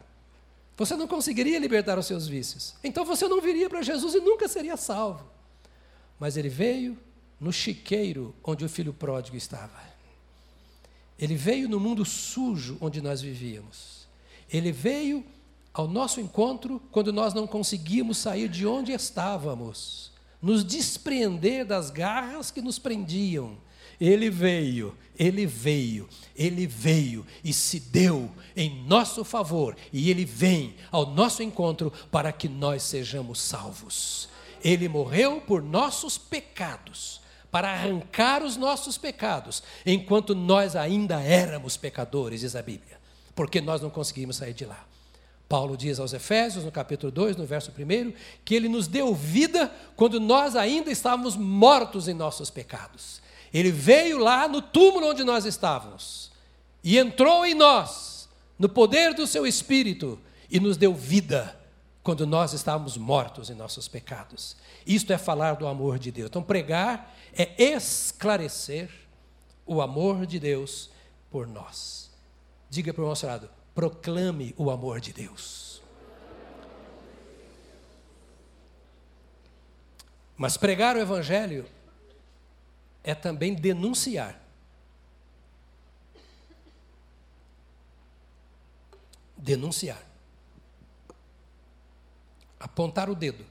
Você não conseguiria libertar os seus vícios. Então você não viria para Jesus e nunca seria salvo. Mas ele veio no chiqueiro onde o filho pródigo estava. Ele veio no mundo sujo onde nós vivíamos. Ele veio ao nosso encontro quando nós não conseguimos sair de onde estávamos, nos despreender das garras que nos prendiam. Ele veio, ele veio, ele veio e se deu em nosso favor, e ele vem ao nosso encontro para que nós sejamos salvos. Ele morreu por nossos pecados, para arrancar os nossos pecados, enquanto nós ainda éramos pecadores, diz a Bíblia, porque nós não conseguimos sair de lá. Paulo diz aos Efésios, no capítulo 2, no verso 1, que ele nos deu vida quando nós ainda estávamos mortos em nossos pecados. Ele veio lá no túmulo onde nós estávamos e entrou em nós, no poder do seu espírito, e nos deu vida quando nós estávamos mortos em nossos pecados. Isto é falar do amor de Deus. Então, pregar é esclarecer o amor de Deus por nós. Diga para o nosso lado: proclame o amor de Deus. Mas pregar o Evangelho é também denunciar. Denunciar. Apontar o dedo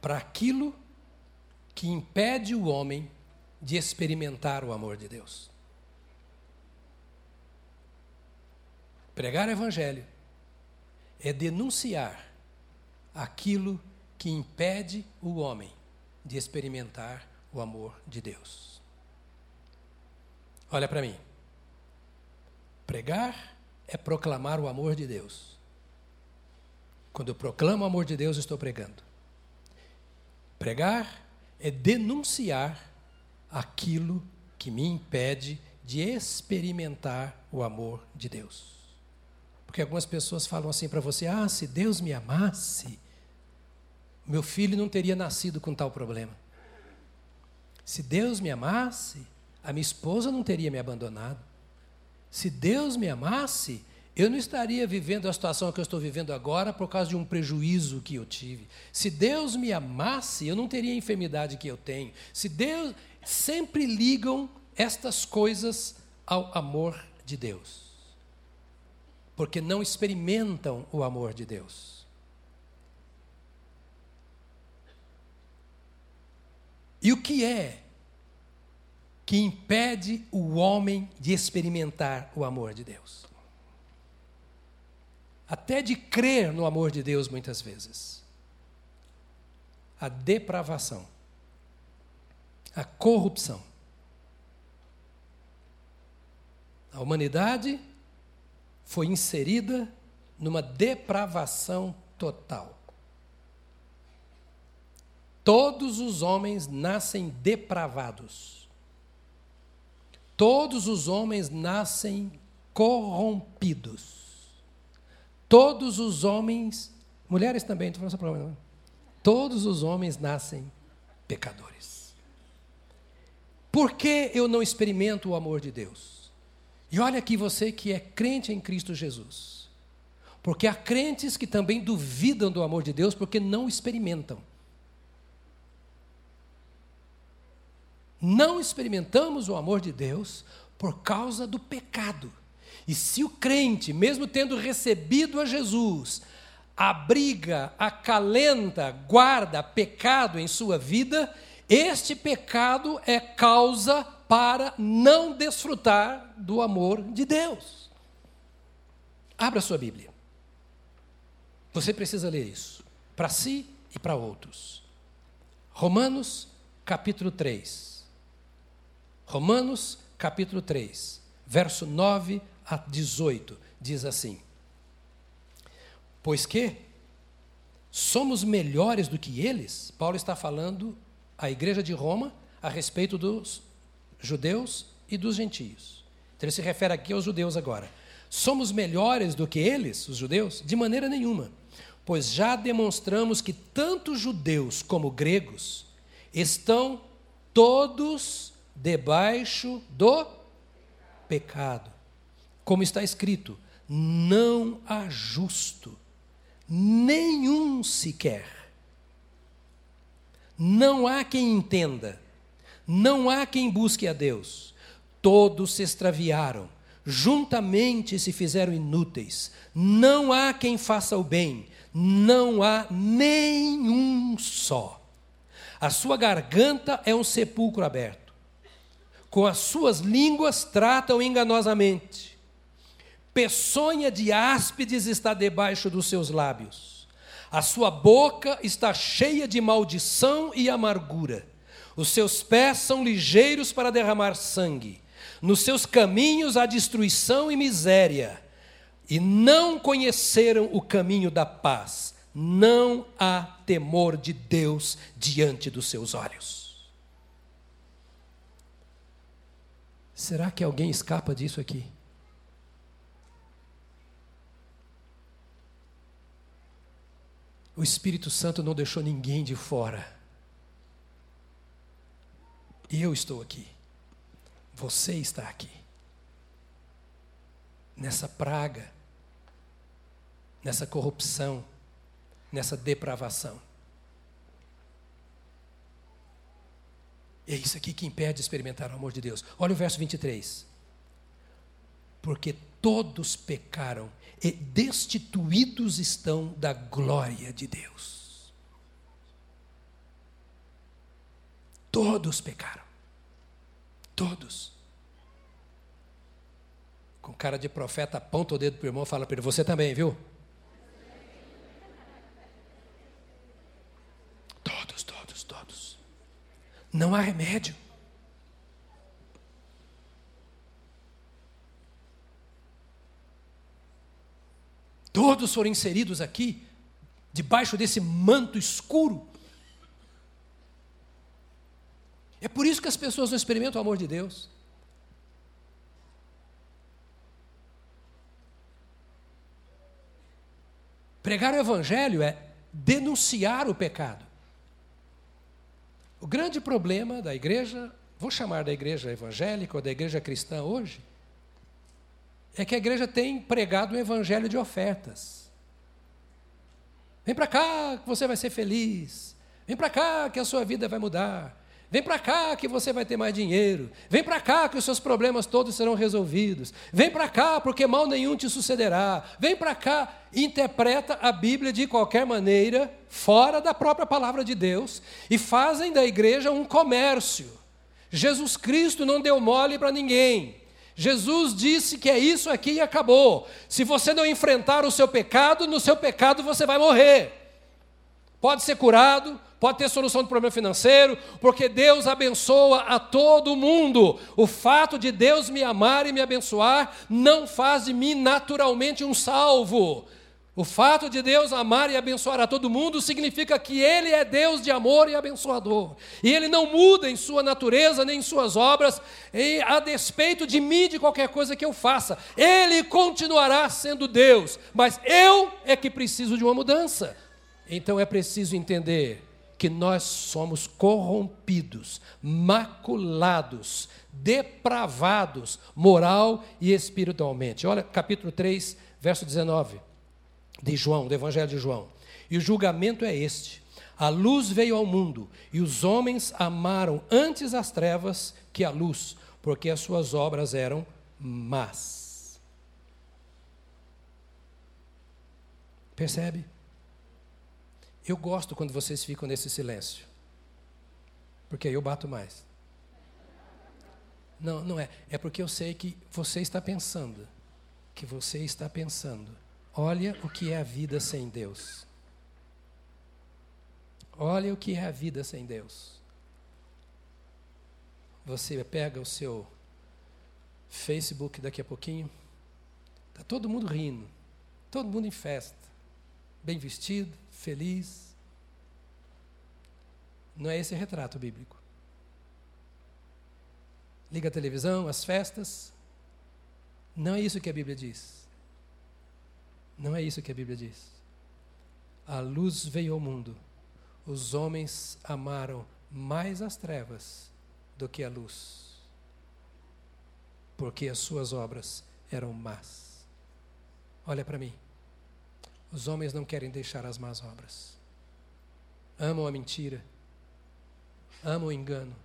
para aquilo que impede o homem de experimentar o amor de Deus. Pregar o Evangelho é denunciar aquilo que impede o homem de experimentar o amor de Deus. Olha para mim. Pregar é proclamar o amor de Deus. Quando eu proclamo o amor de Deus, estou pregando. Pregar é denunciar aquilo que me impede de experimentar o amor de Deus. Porque algumas pessoas falam assim para você: ah, se Deus me amasse, meu filho não teria nascido com tal problema. Se Deus me amasse, a minha esposa não teria me abandonado. Se Deus me amasse, eu não estaria vivendo a situação que eu estou vivendo agora por causa de um prejuízo que eu tive. Se Deus me amasse, eu não teria a enfermidade que eu tenho. Se Deus sempre ligam estas coisas ao amor de Deus. Porque não experimentam o amor de Deus. E o que é que impede o homem de experimentar o amor de Deus? Até de crer no amor de Deus muitas vezes. A depravação, a corrupção A humanidade foi inserida numa depravação total. Todos os homens nascem depravados. Todos os homens nascem corrompidos. Todos os homens, mulheres também, não esse problema. Não. Todos os homens nascem pecadores. Por que eu não experimento o amor de Deus? E olha aqui você que é crente em Cristo Jesus. Porque há crentes que também duvidam do amor de Deus porque não experimentam. Não experimentamos o amor de Deus por causa do pecado. E se o crente, mesmo tendo recebido a Jesus, abriga, acalenta, guarda pecado em sua vida, este pecado é causa para não desfrutar do amor de Deus. Abra sua Bíblia. Você precisa ler isso, para si e para outros. Romanos, capítulo 3. Romanos, capítulo 3, verso 9 a 18, diz assim: Pois que somos melhores do que eles, Paulo está falando à igreja de Roma a respeito dos judeus e dos gentios. Então ele se refere aqui aos judeus agora. Somos melhores do que eles, os judeus? De maneira nenhuma, pois já demonstramos que tanto judeus como gregos estão todos debaixo do pecado. Como está escrito, não há justo, nenhum sequer. Não há quem entenda, não há quem busque a Deus. Todos se extraviaram, juntamente se fizeram inúteis. Não há quem faça o bem, não há nenhum só. A sua garganta é um sepulcro aberto. Com as suas línguas tratam enganosamente. Peçonha de áspides está debaixo dos seus lábios. A sua boca está cheia de maldição e amargura. Os seus pés são ligeiros para derramar sangue. Nos seus caminhos há destruição e miséria. E não conheceram o caminho da paz. Não há temor de Deus diante dos seus olhos. Será que alguém escapa disso aqui? O Espírito Santo não deixou ninguém de fora. Eu estou aqui. Você está aqui. Nessa praga, nessa corrupção, nessa depravação. É isso aqui que impede de experimentar o amor de Deus. Olha o verso 23. Porque todos pecaram e destituídos estão da glória de Deus. Todos pecaram. Todos. Com cara de profeta, aponta o dedo para o irmão e fala para ele: Você também, viu? Todos, todos, todos. Não há remédio. Todos foram inseridos aqui, debaixo desse manto escuro É por isso que as pessoas não experimentam o amor de Deus. Pregar o Evangelho é denunciar o pecado. O grande problema da igreja, vou chamar da igreja evangélica ou da igreja cristã hoje, é que a igreja tem pregado um evangelho de ofertas. Vem para cá que você vai ser feliz. Vem para cá que a sua vida vai mudar. Vem para cá que você vai ter mais dinheiro. Vem para cá que os seus problemas todos serão resolvidos. Vem para cá porque mal nenhum te sucederá. Vem para cá. Interpreta a Bíblia de qualquer maneira, fora da própria palavra de Deus, e fazem da igreja um comércio. Jesus Cristo não deu mole para ninguém. Jesus disse que é isso aqui e acabou. Se você não enfrentar o seu pecado, no seu pecado você vai morrer. Pode ser curado, pode ter solução do problema financeiro, porque Deus abençoa a todo mundo. O fato de Deus me amar e me abençoar não faz de mim naturalmente um salvo. O fato de Deus amar e abençoar a todo mundo significa que Ele é Deus de amor e abençoador. E Ele não muda em sua natureza nem em suas obras, e a despeito de mim, de qualquer coisa que eu faça. Ele continuará sendo Deus, mas eu é que preciso de uma mudança. Então é preciso entender que nós somos corrompidos, maculados, depravados, moral e espiritualmente. Olha, capítulo 3, verso 19 de João, do Evangelho de João. E o julgamento é este: a luz veio ao mundo, e os homens amaram antes as trevas que a luz, porque as suas obras eram más. Percebe? Eu gosto quando vocês ficam nesse silêncio. Porque aí eu bato mais. Não, não é. É porque eu sei que você está pensando. Que você está pensando. Olha o que é a vida sem Deus. Olha o que é a vida sem Deus. Você pega o seu Facebook daqui a pouquinho, está todo mundo rindo, todo mundo em festa, bem vestido, feliz. Não é esse retrato bíblico. Liga a televisão, as festas. Não é isso que a Bíblia diz. Não é isso que a Bíblia diz. A luz veio ao mundo. Os homens amaram mais as trevas do que a luz, porque as suas obras eram más. Olha para mim. Os homens não querem deixar as más obras. Amam a mentira, amam o engano,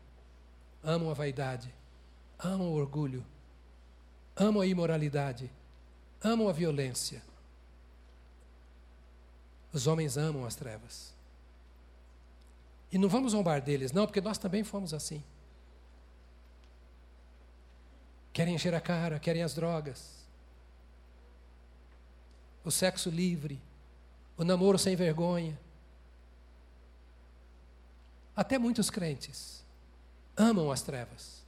amam a vaidade, amam o orgulho, amam a imoralidade, amam a violência. Os homens amam as trevas. E não vamos zombar deles, não, porque nós também fomos assim. Querem encher a cara, querem as drogas, o sexo livre, o namoro sem vergonha. Até muitos crentes amam as trevas.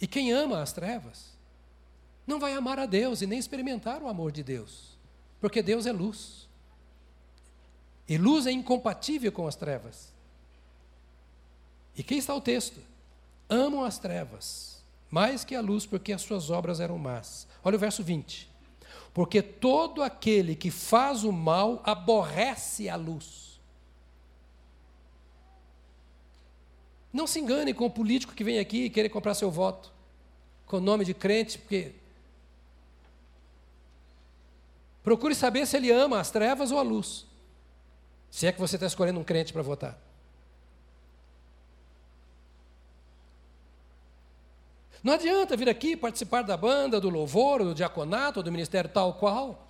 E quem ama as trevas não vai amar a Deus e nem experimentar o amor de Deus, porque Deus é luz. E luz é incompatível com as trevas. E quem está o texto? Amam as trevas mais que a luz, porque as suas obras eram más. Olha o verso 20 porque todo aquele que faz o mal aborrece a luz. Não se engane com o político que vem aqui e querer comprar seu voto com o nome de crente, porque. Procure saber se ele ama as trevas ou a luz. Se é que você está escolhendo um crente para votar. Não adianta vir aqui participar da banda, do louvor, do diaconato, do ministério tal qual.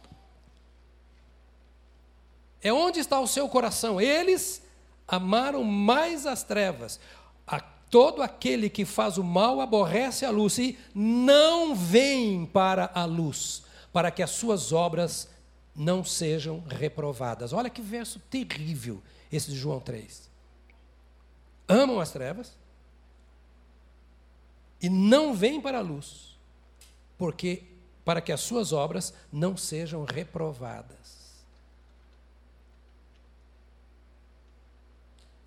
É onde está o seu coração. Eles amaram mais as trevas. A todo aquele que faz o mal aborrece a luz e não vem para a luz, para que as suas obras não sejam reprovadas. Olha que verso terrível esse de João 3. Amam as trevas, e não vêm para a luz, porque para que as suas obras não sejam reprovadas.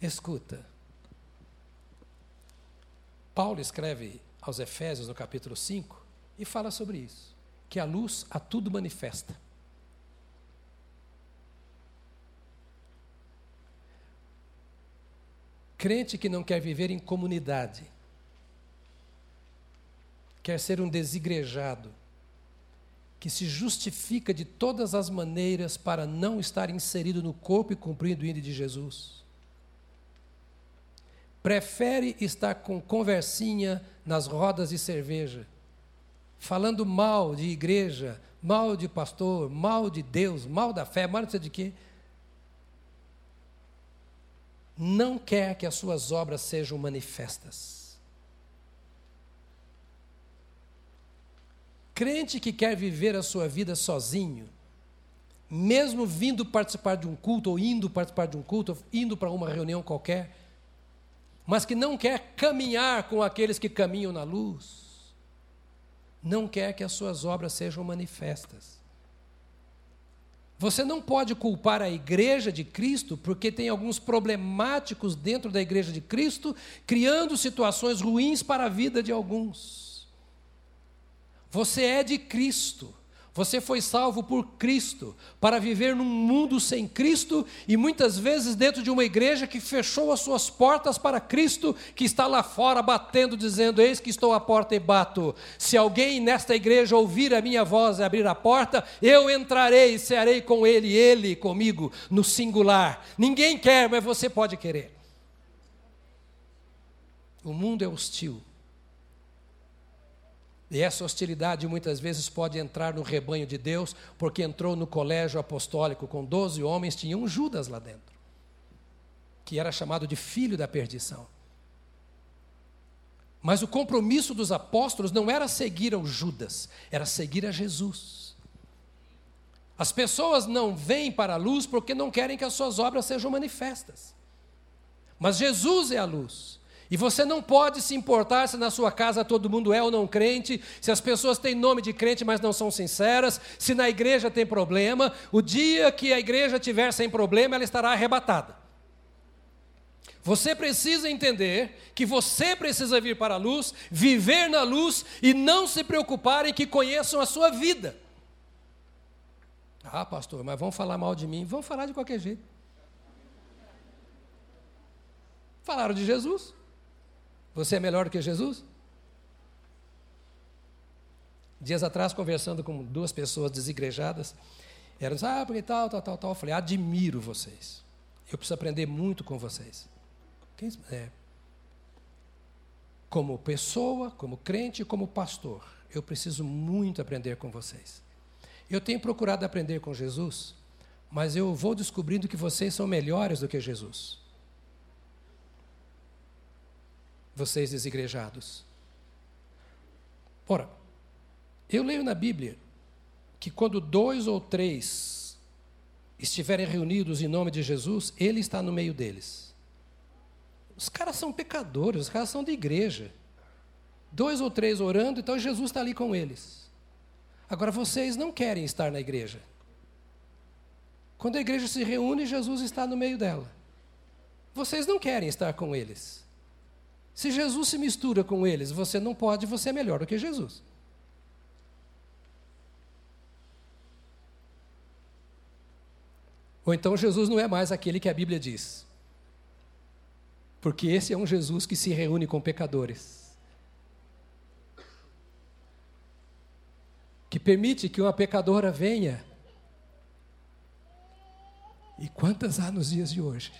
Escuta. Paulo escreve aos Efésios no capítulo 5 e fala sobre isso, que a luz a tudo manifesta. Crente que não quer viver em comunidade, quer ser um desigrejado, que se justifica de todas as maneiras para não estar inserido no corpo e cumprindo o índice de Jesus. Prefere estar com conversinha nas rodas de cerveja, falando mal de igreja, mal de pastor, mal de Deus, mal da fé, mal não sei de quê. Não quer que as suas obras sejam manifestas. Crente que quer viver a sua vida sozinho, mesmo vindo participar de um culto, ou indo participar de um culto, ou indo para uma reunião qualquer, mas que não quer caminhar com aqueles que caminham na luz, não quer que as suas obras sejam manifestas. Você não pode culpar a igreja de Cristo porque tem alguns problemáticos dentro da igreja de Cristo, criando situações ruins para a vida de alguns. Você é de Cristo. Você foi salvo por Cristo para viver num mundo sem Cristo e muitas vezes dentro de uma igreja que fechou as suas portas para Cristo, que está lá fora batendo, dizendo: Eis que estou à porta e bato. Se alguém nesta igreja ouvir a minha voz e abrir a porta, eu entrarei e cearei com ele, ele comigo, no singular. Ninguém quer, mas você pode querer. O mundo é hostil. E essa hostilidade muitas vezes pode entrar no rebanho de Deus, porque entrou no colégio apostólico com 12 homens, tinha um Judas lá dentro, que era chamado de filho da perdição. Mas o compromisso dos apóstolos não era seguir ao Judas, era seguir a Jesus. As pessoas não vêm para a luz porque não querem que as suas obras sejam manifestas. Mas Jesus é a luz. E você não pode se importar se na sua casa todo mundo é ou não crente, se as pessoas têm nome de crente, mas não são sinceras, se na igreja tem problema. O dia que a igreja tiver sem problema, ela estará arrebatada. Você precisa entender que você precisa vir para a luz, viver na luz e não se preocupar em que conheçam a sua vida. Ah, pastor, mas vão falar mal de mim? Vão falar de qualquer jeito. Falaram de Jesus. Você é melhor que Jesus? Dias atrás, conversando com duas pessoas desigrejadas, elas, ah, porque tal, tal, tal, tal. Eu falei, admiro vocês. Eu preciso aprender muito com vocês. Quem, é, como pessoa, como crente, como pastor, eu preciso muito aprender com vocês. Eu tenho procurado aprender com Jesus, mas eu vou descobrindo que vocês são melhores do que Jesus. Vocês desigrejados. Ora, eu leio na Bíblia que quando dois ou três estiverem reunidos em nome de Jesus, Ele está no meio deles. Os caras são pecadores, os caras são de igreja. Dois ou três orando, então Jesus está ali com eles. Agora vocês não querem estar na igreja. Quando a igreja se reúne, Jesus está no meio dela. Vocês não querem estar com eles. Se Jesus se mistura com eles, você não pode, você é melhor do que Jesus. Ou então Jesus não é mais aquele que a Bíblia diz. Porque esse é um Jesus que se reúne com pecadores. Que permite que uma pecadora venha. E quantas há nos dias de hoje?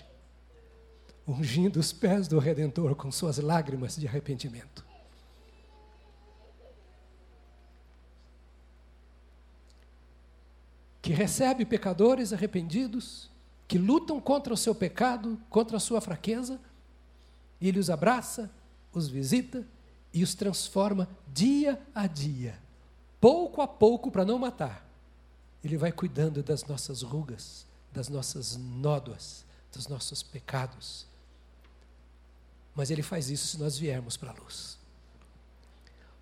Ungindo os pés do Redentor com suas lágrimas de arrependimento. Que recebe pecadores arrependidos, que lutam contra o seu pecado, contra a sua fraqueza, e ele os abraça, os visita e os transforma dia a dia, pouco a pouco, para não matar. Ele vai cuidando das nossas rugas, das nossas nódoas, dos nossos pecados, mas ele faz isso se nós viermos para a luz.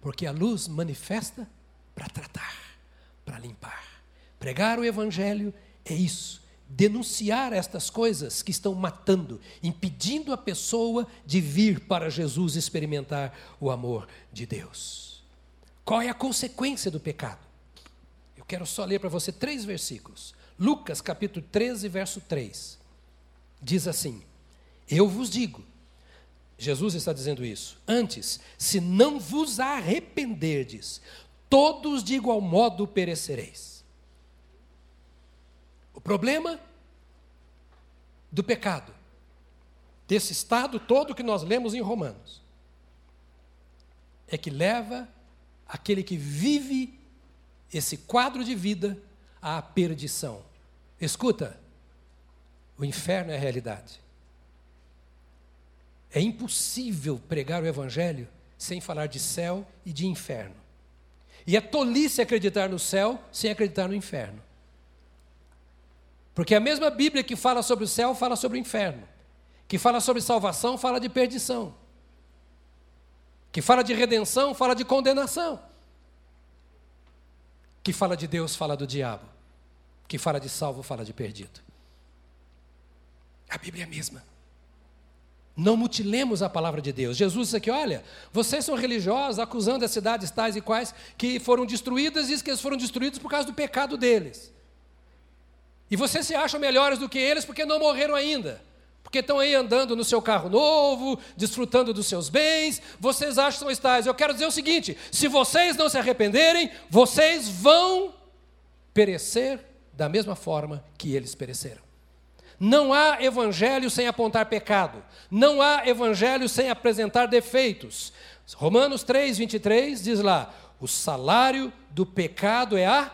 Porque a luz manifesta para tratar. para limpar. Pregar o Evangelho é isso. Denunciar estas coisas que estão matando, impedindo a pessoa de vir para Jesus experimentar o amor de Deus. Qual é a consequência do pecado? Eu quero só ler para você três versículos. Lucas capítulo 13, verso 3. Diz assim: Eu vos digo, Jesus está dizendo isso, antes, se não vos arrependerdes, todos de igual modo perecereis. O problema do pecado, desse estado todo que nós lemos em Romanos, é que leva aquele que vive esse quadro de vida à perdição. Escuta, o inferno é a realidade. É impossível pregar o Evangelho sem falar de céu e de inferno. E é tolice acreditar no céu sem acreditar no inferno. Porque a mesma Bíblia que fala sobre o céu fala sobre o inferno. Que fala sobre salvação fala de perdição. Que fala de redenção fala de condenação. Que fala de Deus fala do diabo. Que fala de salvo fala de perdido. A Bíblia é a mesma. Não mutilemos a palavra de Deus. Jesus disse aqui: olha, vocês são religiosos, acusando as cidades tais e quais que foram destruídas, e diz que eles foram destruídos por causa do pecado deles. E vocês se acham melhores do que eles porque não morreram ainda. Porque estão aí andando no seu carro novo, desfrutando dos seus bens, vocês acham que são. Eu quero dizer o seguinte: se vocês não se arrependerem, vocês vão perecer da mesma forma que eles pereceram. Não há evangelho sem apontar pecado. Não há evangelho sem apresentar defeitos. Romanos 3, 23 diz lá: o salário do pecado é a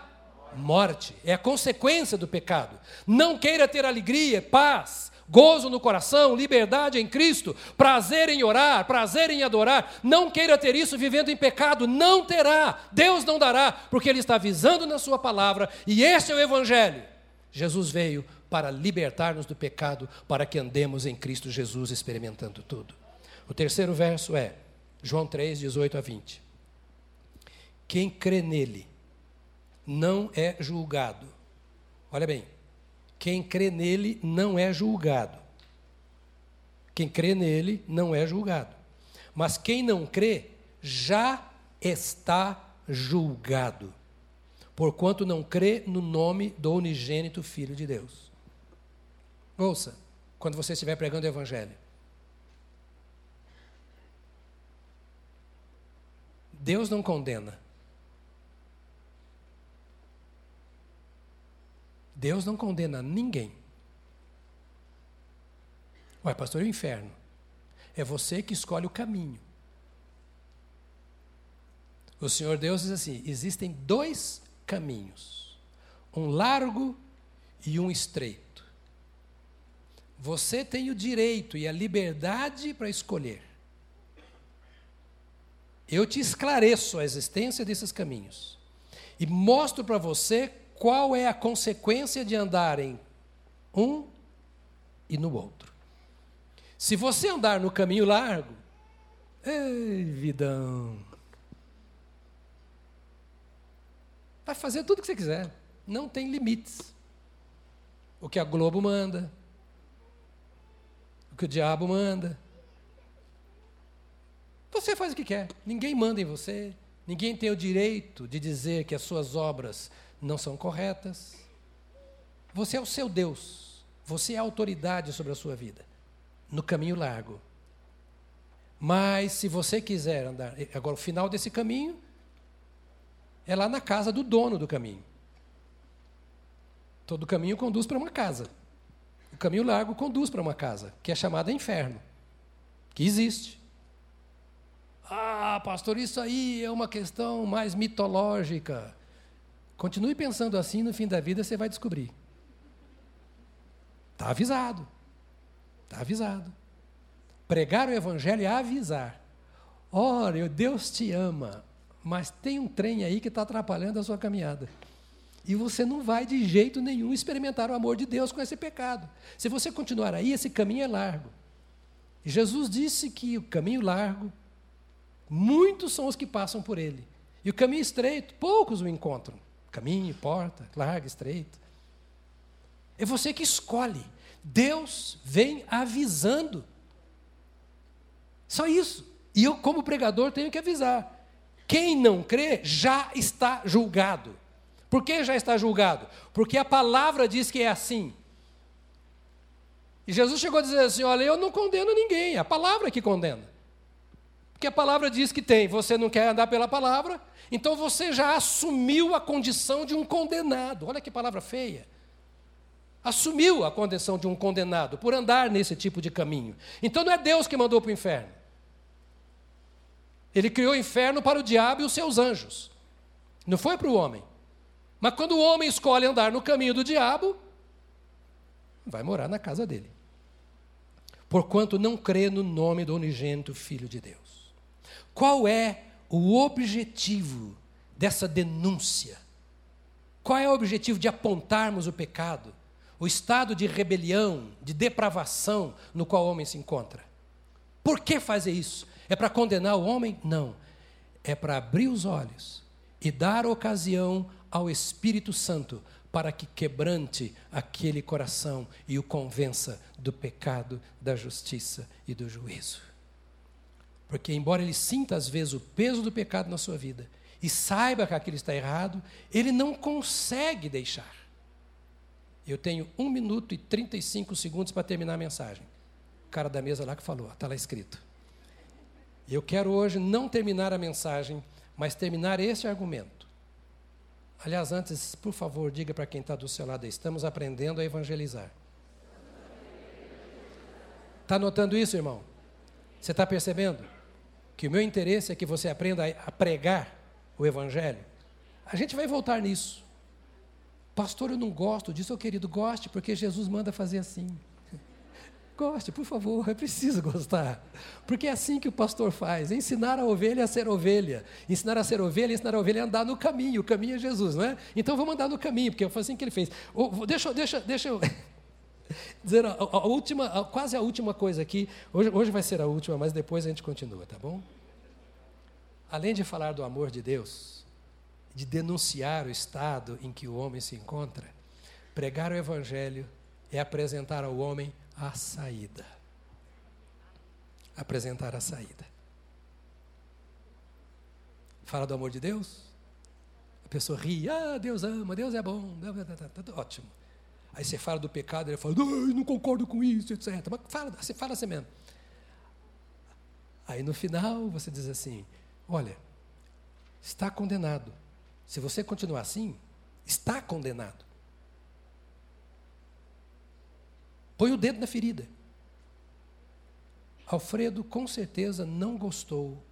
morte, é a consequência do pecado. Não queira ter alegria, paz, gozo no coração, liberdade em Cristo, prazer em orar, prazer em adorar. Não queira ter isso vivendo em pecado, não terá. Deus não dará, porque Ele está avisando na Sua palavra, e este é o Evangelho. Jesus veio para libertar-nos do pecado, para que andemos em Cristo Jesus experimentando tudo. O terceiro verso é João 3, 18 a 20. Quem crê nele não é julgado. Olha bem, quem crê nele não é julgado. Quem crê nele não é julgado. Mas quem não crê já está julgado, porquanto não crê no nome do unigênito Filho de Deus. Ouça, quando você estiver pregando o Evangelho. Deus não condena. Deus não condena ninguém. Ué, pastor, e o inferno? É você que escolhe o caminho. O Senhor Deus diz assim: existem dois caminhos, um largo e um estreito. Você tem o direito e a liberdade para escolher. Eu te esclareço a existência desses caminhos e mostro para você qual é a consequência de andar em um e no outro. Se você andar no caminho largo, ei, vidão, vai fazer tudo o que você quiser, não tem limites. O que a Globo manda, que o diabo manda. Você faz o que quer, ninguém manda em você, ninguém tem o direito de dizer que as suas obras não são corretas. Você é o seu Deus, você é a autoridade sobre a sua vida, no caminho largo. Mas se você quiser andar, agora o final desse caminho é lá na casa do dono do caminho. Todo caminho conduz para uma casa caminho largo conduz para uma casa, que é chamada inferno, que existe. Ah, pastor, isso aí é uma questão mais mitológica. Continue pensando assim, no fim da vida você vai descobrir. Está avisado. Está avisado. Pregar o evangelho é avisar. Olha, Deus te ama, mas tem um trem aí que está atrapalhando a sua caminhada. E você não vai de jeito nenhum experimentar o amor de Deus com esse pecado. Se você continuar aí, esse caminho é largo. E Jesus disse que o caminho largo, muitos são os que passam por ele. E o caminho estreito, poucos o encontram. caminho, porta, larga, estreito. É você que escolhe. Deus vem avisando. Só isso. E eu, como pregador, tenho que avisar. Quem não crê já está julgado. Por que já está julgado? Porque a palavra diz que é assim. E Jesus chegou a dizer assim: Olha, eu não condeno ninguém, é a palavra que condena. Porque a palavra diz que tem, você não quer andar pela palavra, então você já assumiu a condição de um condenado. Olha que palavra feia. Assumiu a condição de um condenado por andar nesse tipo de caminho. Então não é Deus que mandou para o inferno. Ele criou o inferno para o diabo e os seus anjos. Não foi para o homem. Mas quando o homem escolhe andar no caminho do diabo, vai morar na casa dele. Porquanto não crê no nome do unigênito Filho de Deus. Qual é o objetivo dessa denúncia? Qual é o objetivo de apontarmos o pecado, o estado de rebelião, de depravação no qual o homem se encontra? Por que fazer isso? É para condenar o homem? Não. É para abrir os olhos e dar ocasião ao Espírito Santo para que quebrante aquele coração e o convença do pecado, da justiça e do juízo. Porque, embora ele sinta às vezes o peso do pecado na sua vida e saiba que aquilo está errado, ele não consegue deixar. Eu tenho um minuto e 35 segundos para terminar a mensagem. O cara da mesa lá que falou, está lá escrito. Eu quero hoje não terminar a mensagem, mas terminar este argumento. Aliás, antes, por favor, diga para quem está do seu lado, estamos aprendendo a evangelizar. Está notando isso, irmão? Você está percebendo? Que o meu interesse é que você aprenda a pregar o Evangelho. A gente vai voltar nisso. Pastor, eu não gosto disso, oh, querido, goste, porque Jesus manda fazer assim. Goste, por favor, é preciso gostar. Porque é assim que o pastor faz: ensinar a ovelha a ser ovelha. Ensinar a ser ovelha, ensinar a ovelha a andar no caminho. O caminho é Jesus, não é? Então vamos andar no caminho, porque foi assim que ele fez. Deixa, deixa, deixa eu dizer a, a última, a, quase a última coisa aqui. Hoje, hoje vai ser a última, mas depois a gente continua, tá bom? Além de falar do amor de Deus, de denunciar o estado em que o homem se encontra, pregar o Evangelho é apresentar ao homem a saída. Apresentar a saída. Fala do amor de Deus. A pessoa ri, ah, Deus ama, Deus é bom, ótimo. Aí você fala do pecado, ele fala, não concordo com isso, etc. Mas fala, você fala assim mesmo. Aí no final você diz assim: olha, está condenado. Se você continuar assim, está condenado. Põe o dedo na ferida. Alfredo com certeza não gostou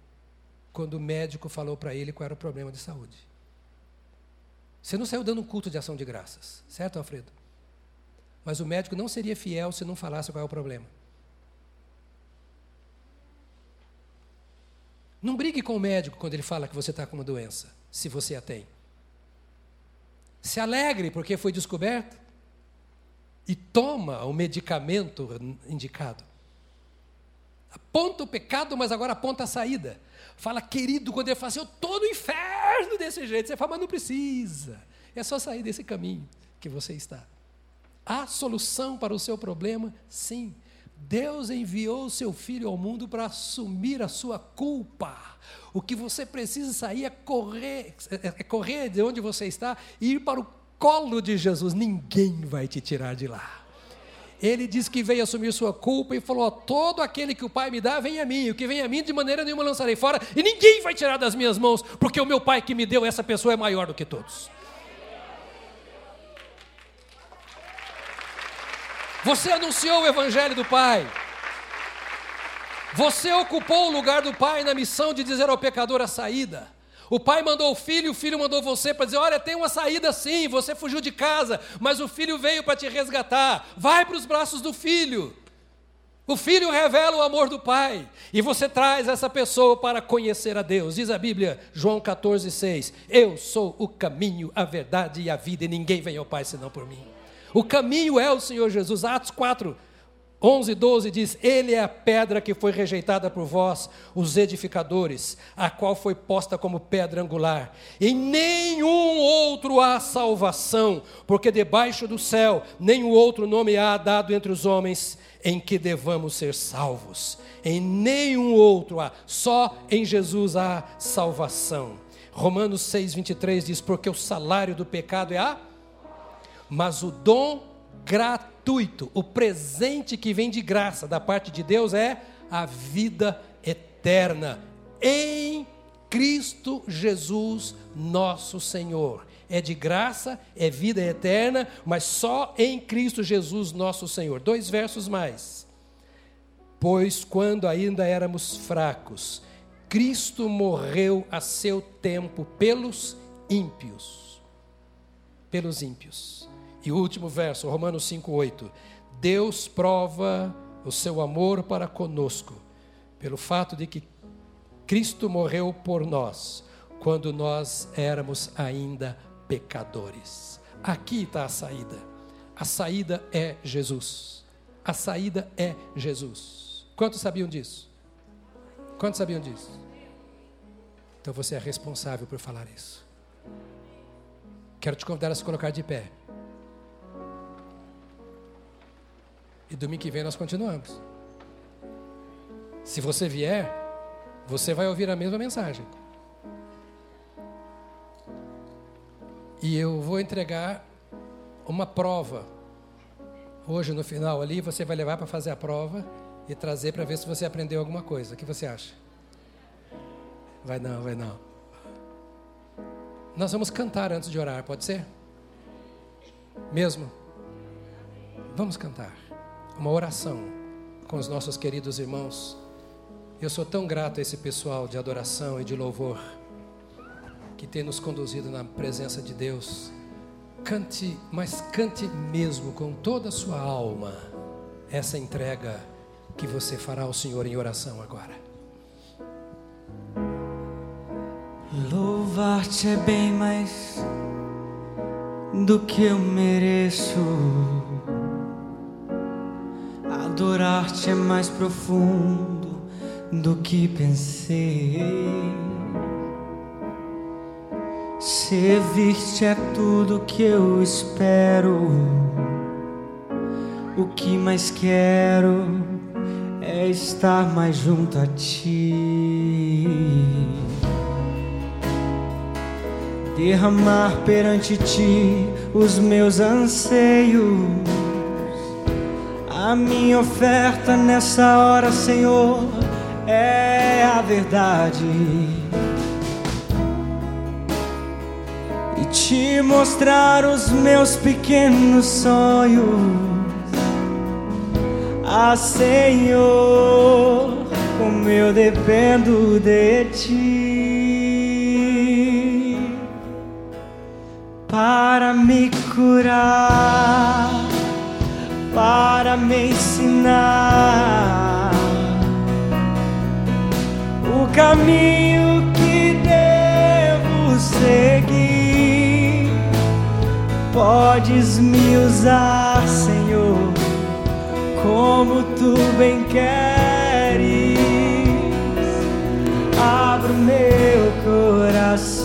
quando o médico falou para ele qual era o problema de saúde. Você não saiu dando um culto de ação de graças, certo, Alfredo? Mas o médico não seria fiel se não falasse qual é o problema. Não brigue com o médico quando ele fala que você está com uma doença, se você a tem. Se alegre porque foi descoberto e toma o medicamento indicado. Aponta o pecado, mas agora aponta a saída. Fala, querido, quando ele fala assim, eu estou no inferno desse jeito. Você fala, mas não precisa. É só sair desse caminho que você está. Há solução para o seu problema? Sim. Deus enviou seu filho ao mundo para assumir a sua culpa. O que você precisa sair é correr, é correr de onde você está e ir para o colo de Jesus, ninguém vai te tirar de lá. Ele diz que veio assumir sua culpa e falou: Todo aquele que o Pai me dá, vem a mim. O que vem a mim, de maneira nenhuma lançarei fora, e ninguém vai tirar das minhas mãos, porque o meu Pai que me deu, essa pessoa é maior do que todos. Você anunciou o Evangelho do Pai. Você ocupou o lugar do Pai na missão de dizer ao pecador a saída. O pai mandou o filho, o filho mandou você para dizer: olha, tem uma saída sim, você fugiu de casa, mas o filho veio para te resgatar. Vai para os braços do filho. O filho revela o amor do pai. E você traz essa pessoa para conhecer a Deus. Diz a Bíblia, João 14, 6. Eu sou o caminho, a verdade e a vida, e ninguém vem ao Pai senão por mim. O caminho é o Senhor Jesus. Atos 4, 11, 12 diz: Ele é a pedra que foi rejeitada por vós, os edificadores, a qual foi posta como pedra angular. Em nenhum outro há salvação, porque debaixo do céu nenhum outro nome há dado entre os homens em que devamos ser salvos. Em nenhum outro há, só em Jesus há salvação. Romanos 6, 23 diz: Porque o salário do pecado é a, mas o dom gratuito, o presente que vem de graça da parte de Deus é a vida eterna em Cristo Jesus, nosso Senhor. É de graça, é vida eterna, mas só em Cristo Jesus, nosso Senhor. Dois versos mais. Pois quando ainda éramos fracos, Cristo morreu a seu tempo pelos ímpios. Pelos ímpios. E o último verso, Romanos 5,8. Deus prova o seu amor para conosco, pelo fato de que Cristo morreu por nós, quando nós éramos ainda pecadores. Aqui está a saída. A saída é Jesus. A saída é Jesus. Quantos sabiam disso? Quantos sabiam disso? Então você é responsável por falar isso. Quero te convidar a se colocar de pé. E domingo que vem nós continuamos. Se você vier, você vai ouvir a mesma mensagem. E eu vou entregar uma prova. Hoje, no final ali, você vai levar para fazer a prova e trazer para ver se você aprendeu alguma coisa. O que você acha? Vai não, vai não. Nós vamos cantar antes de orar, pode ser? Mesmo? Vamos cantar uma oração com os nossos queridos irmãos. Eu sou tão grato a esse pessoal de adoração e de louvor que tem nos conduzido na presença de Deus. Cante, mas cante mesmo com toda a sua alma essa entrega que você fará ao Senhor em oração agora. Louvar-te é bem mais do que eu mereço. Adorar-te é mais profundo do que pensei. Servir-te é tudo que eu espero. O que mais quero é estar mais junto a ti. Derramar perante ti os meus anseios a minha oferta nessa hora, Senhor, é a verdade. E te mostrar os meus pequenos sonhos. Ah, Senhor, como eu dependo de ti para me curar para me ensinar o caminho que devo seguir. Podes me usar, Senhor, como tu bem queres. Abra o meu coração.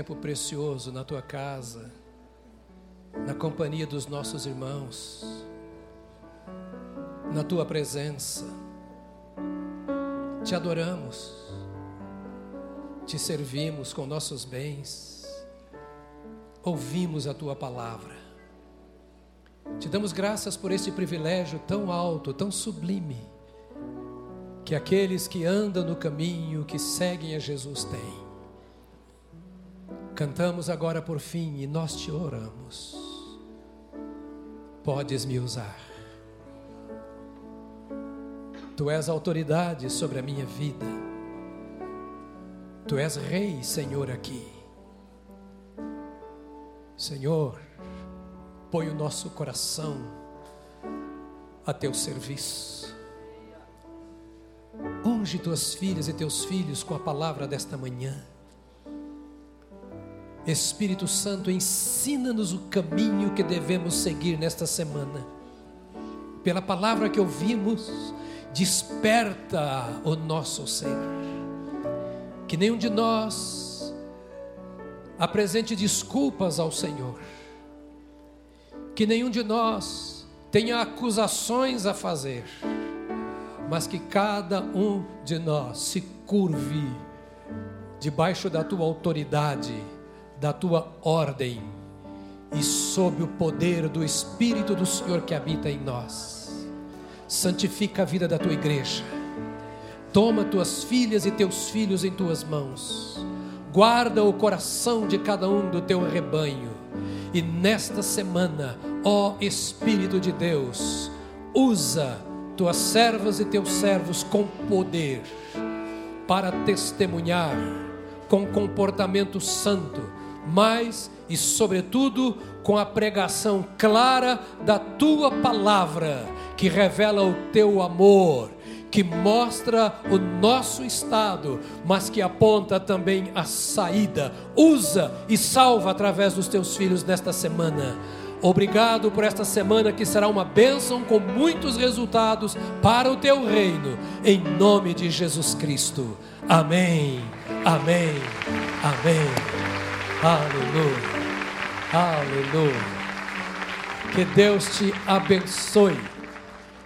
Tempo precioso na tua casa, na companhia dos nossos irmãos, na tua presença. Te adoramos, te servimos com nossos bens, ouvimos a tua palavra. Te damos graças por este privilégio tão alto, tão sublime, que aqueles que andam no caminho, que seguem a Jesus têm. Cantamos agora por fim e nós te oramos. Podes me usar. Tu és autoridade sobre a minha vida. Tu és Rei, Senhor, aqui. Senhor, põe o nosso coração a teu serviço. Unge tuas filhas e teus filhos com a palavra desta manhã. Espírito Santo, ensina-nos o caminho que devemos seguir nesta semana. Pela palavra que ouvimos, desperta o nosso ser. Que nenhum de nós apresente desculpas ao Senhor que nenhum de nós tenha acusações a fazer, mas que cada um de nós se curve debaixo da tua autoridade, da tua ordem e sob o poder do Espírito do Senhor que habita em nós. Santifica a vida da tua igreja. Toma tuas filhas e teus filhos em tuas mãos. Guarda o coração de cada um do teu rebanho. E nesta semana, Ó Espírito de Deus, usa tuas servas e teus servos com poder para testemunhar com comportamento santo, mas e sobretudo com a pregação clara da tua palavra, que revela o teu amor, que mostra o nosso estado, mas que aponta também a saída. Usa e salva através dos teus filhos nesta semana Obrigado por esta semana que será uma bênção com muitos resultados para o teu reino, em nome de Jesus Cristo. Amém, amém, amém. Aleluia, aleluia. Que Deus te abençoe,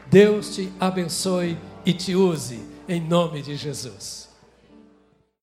Deus te abençoe e te use, em nome de Jesus.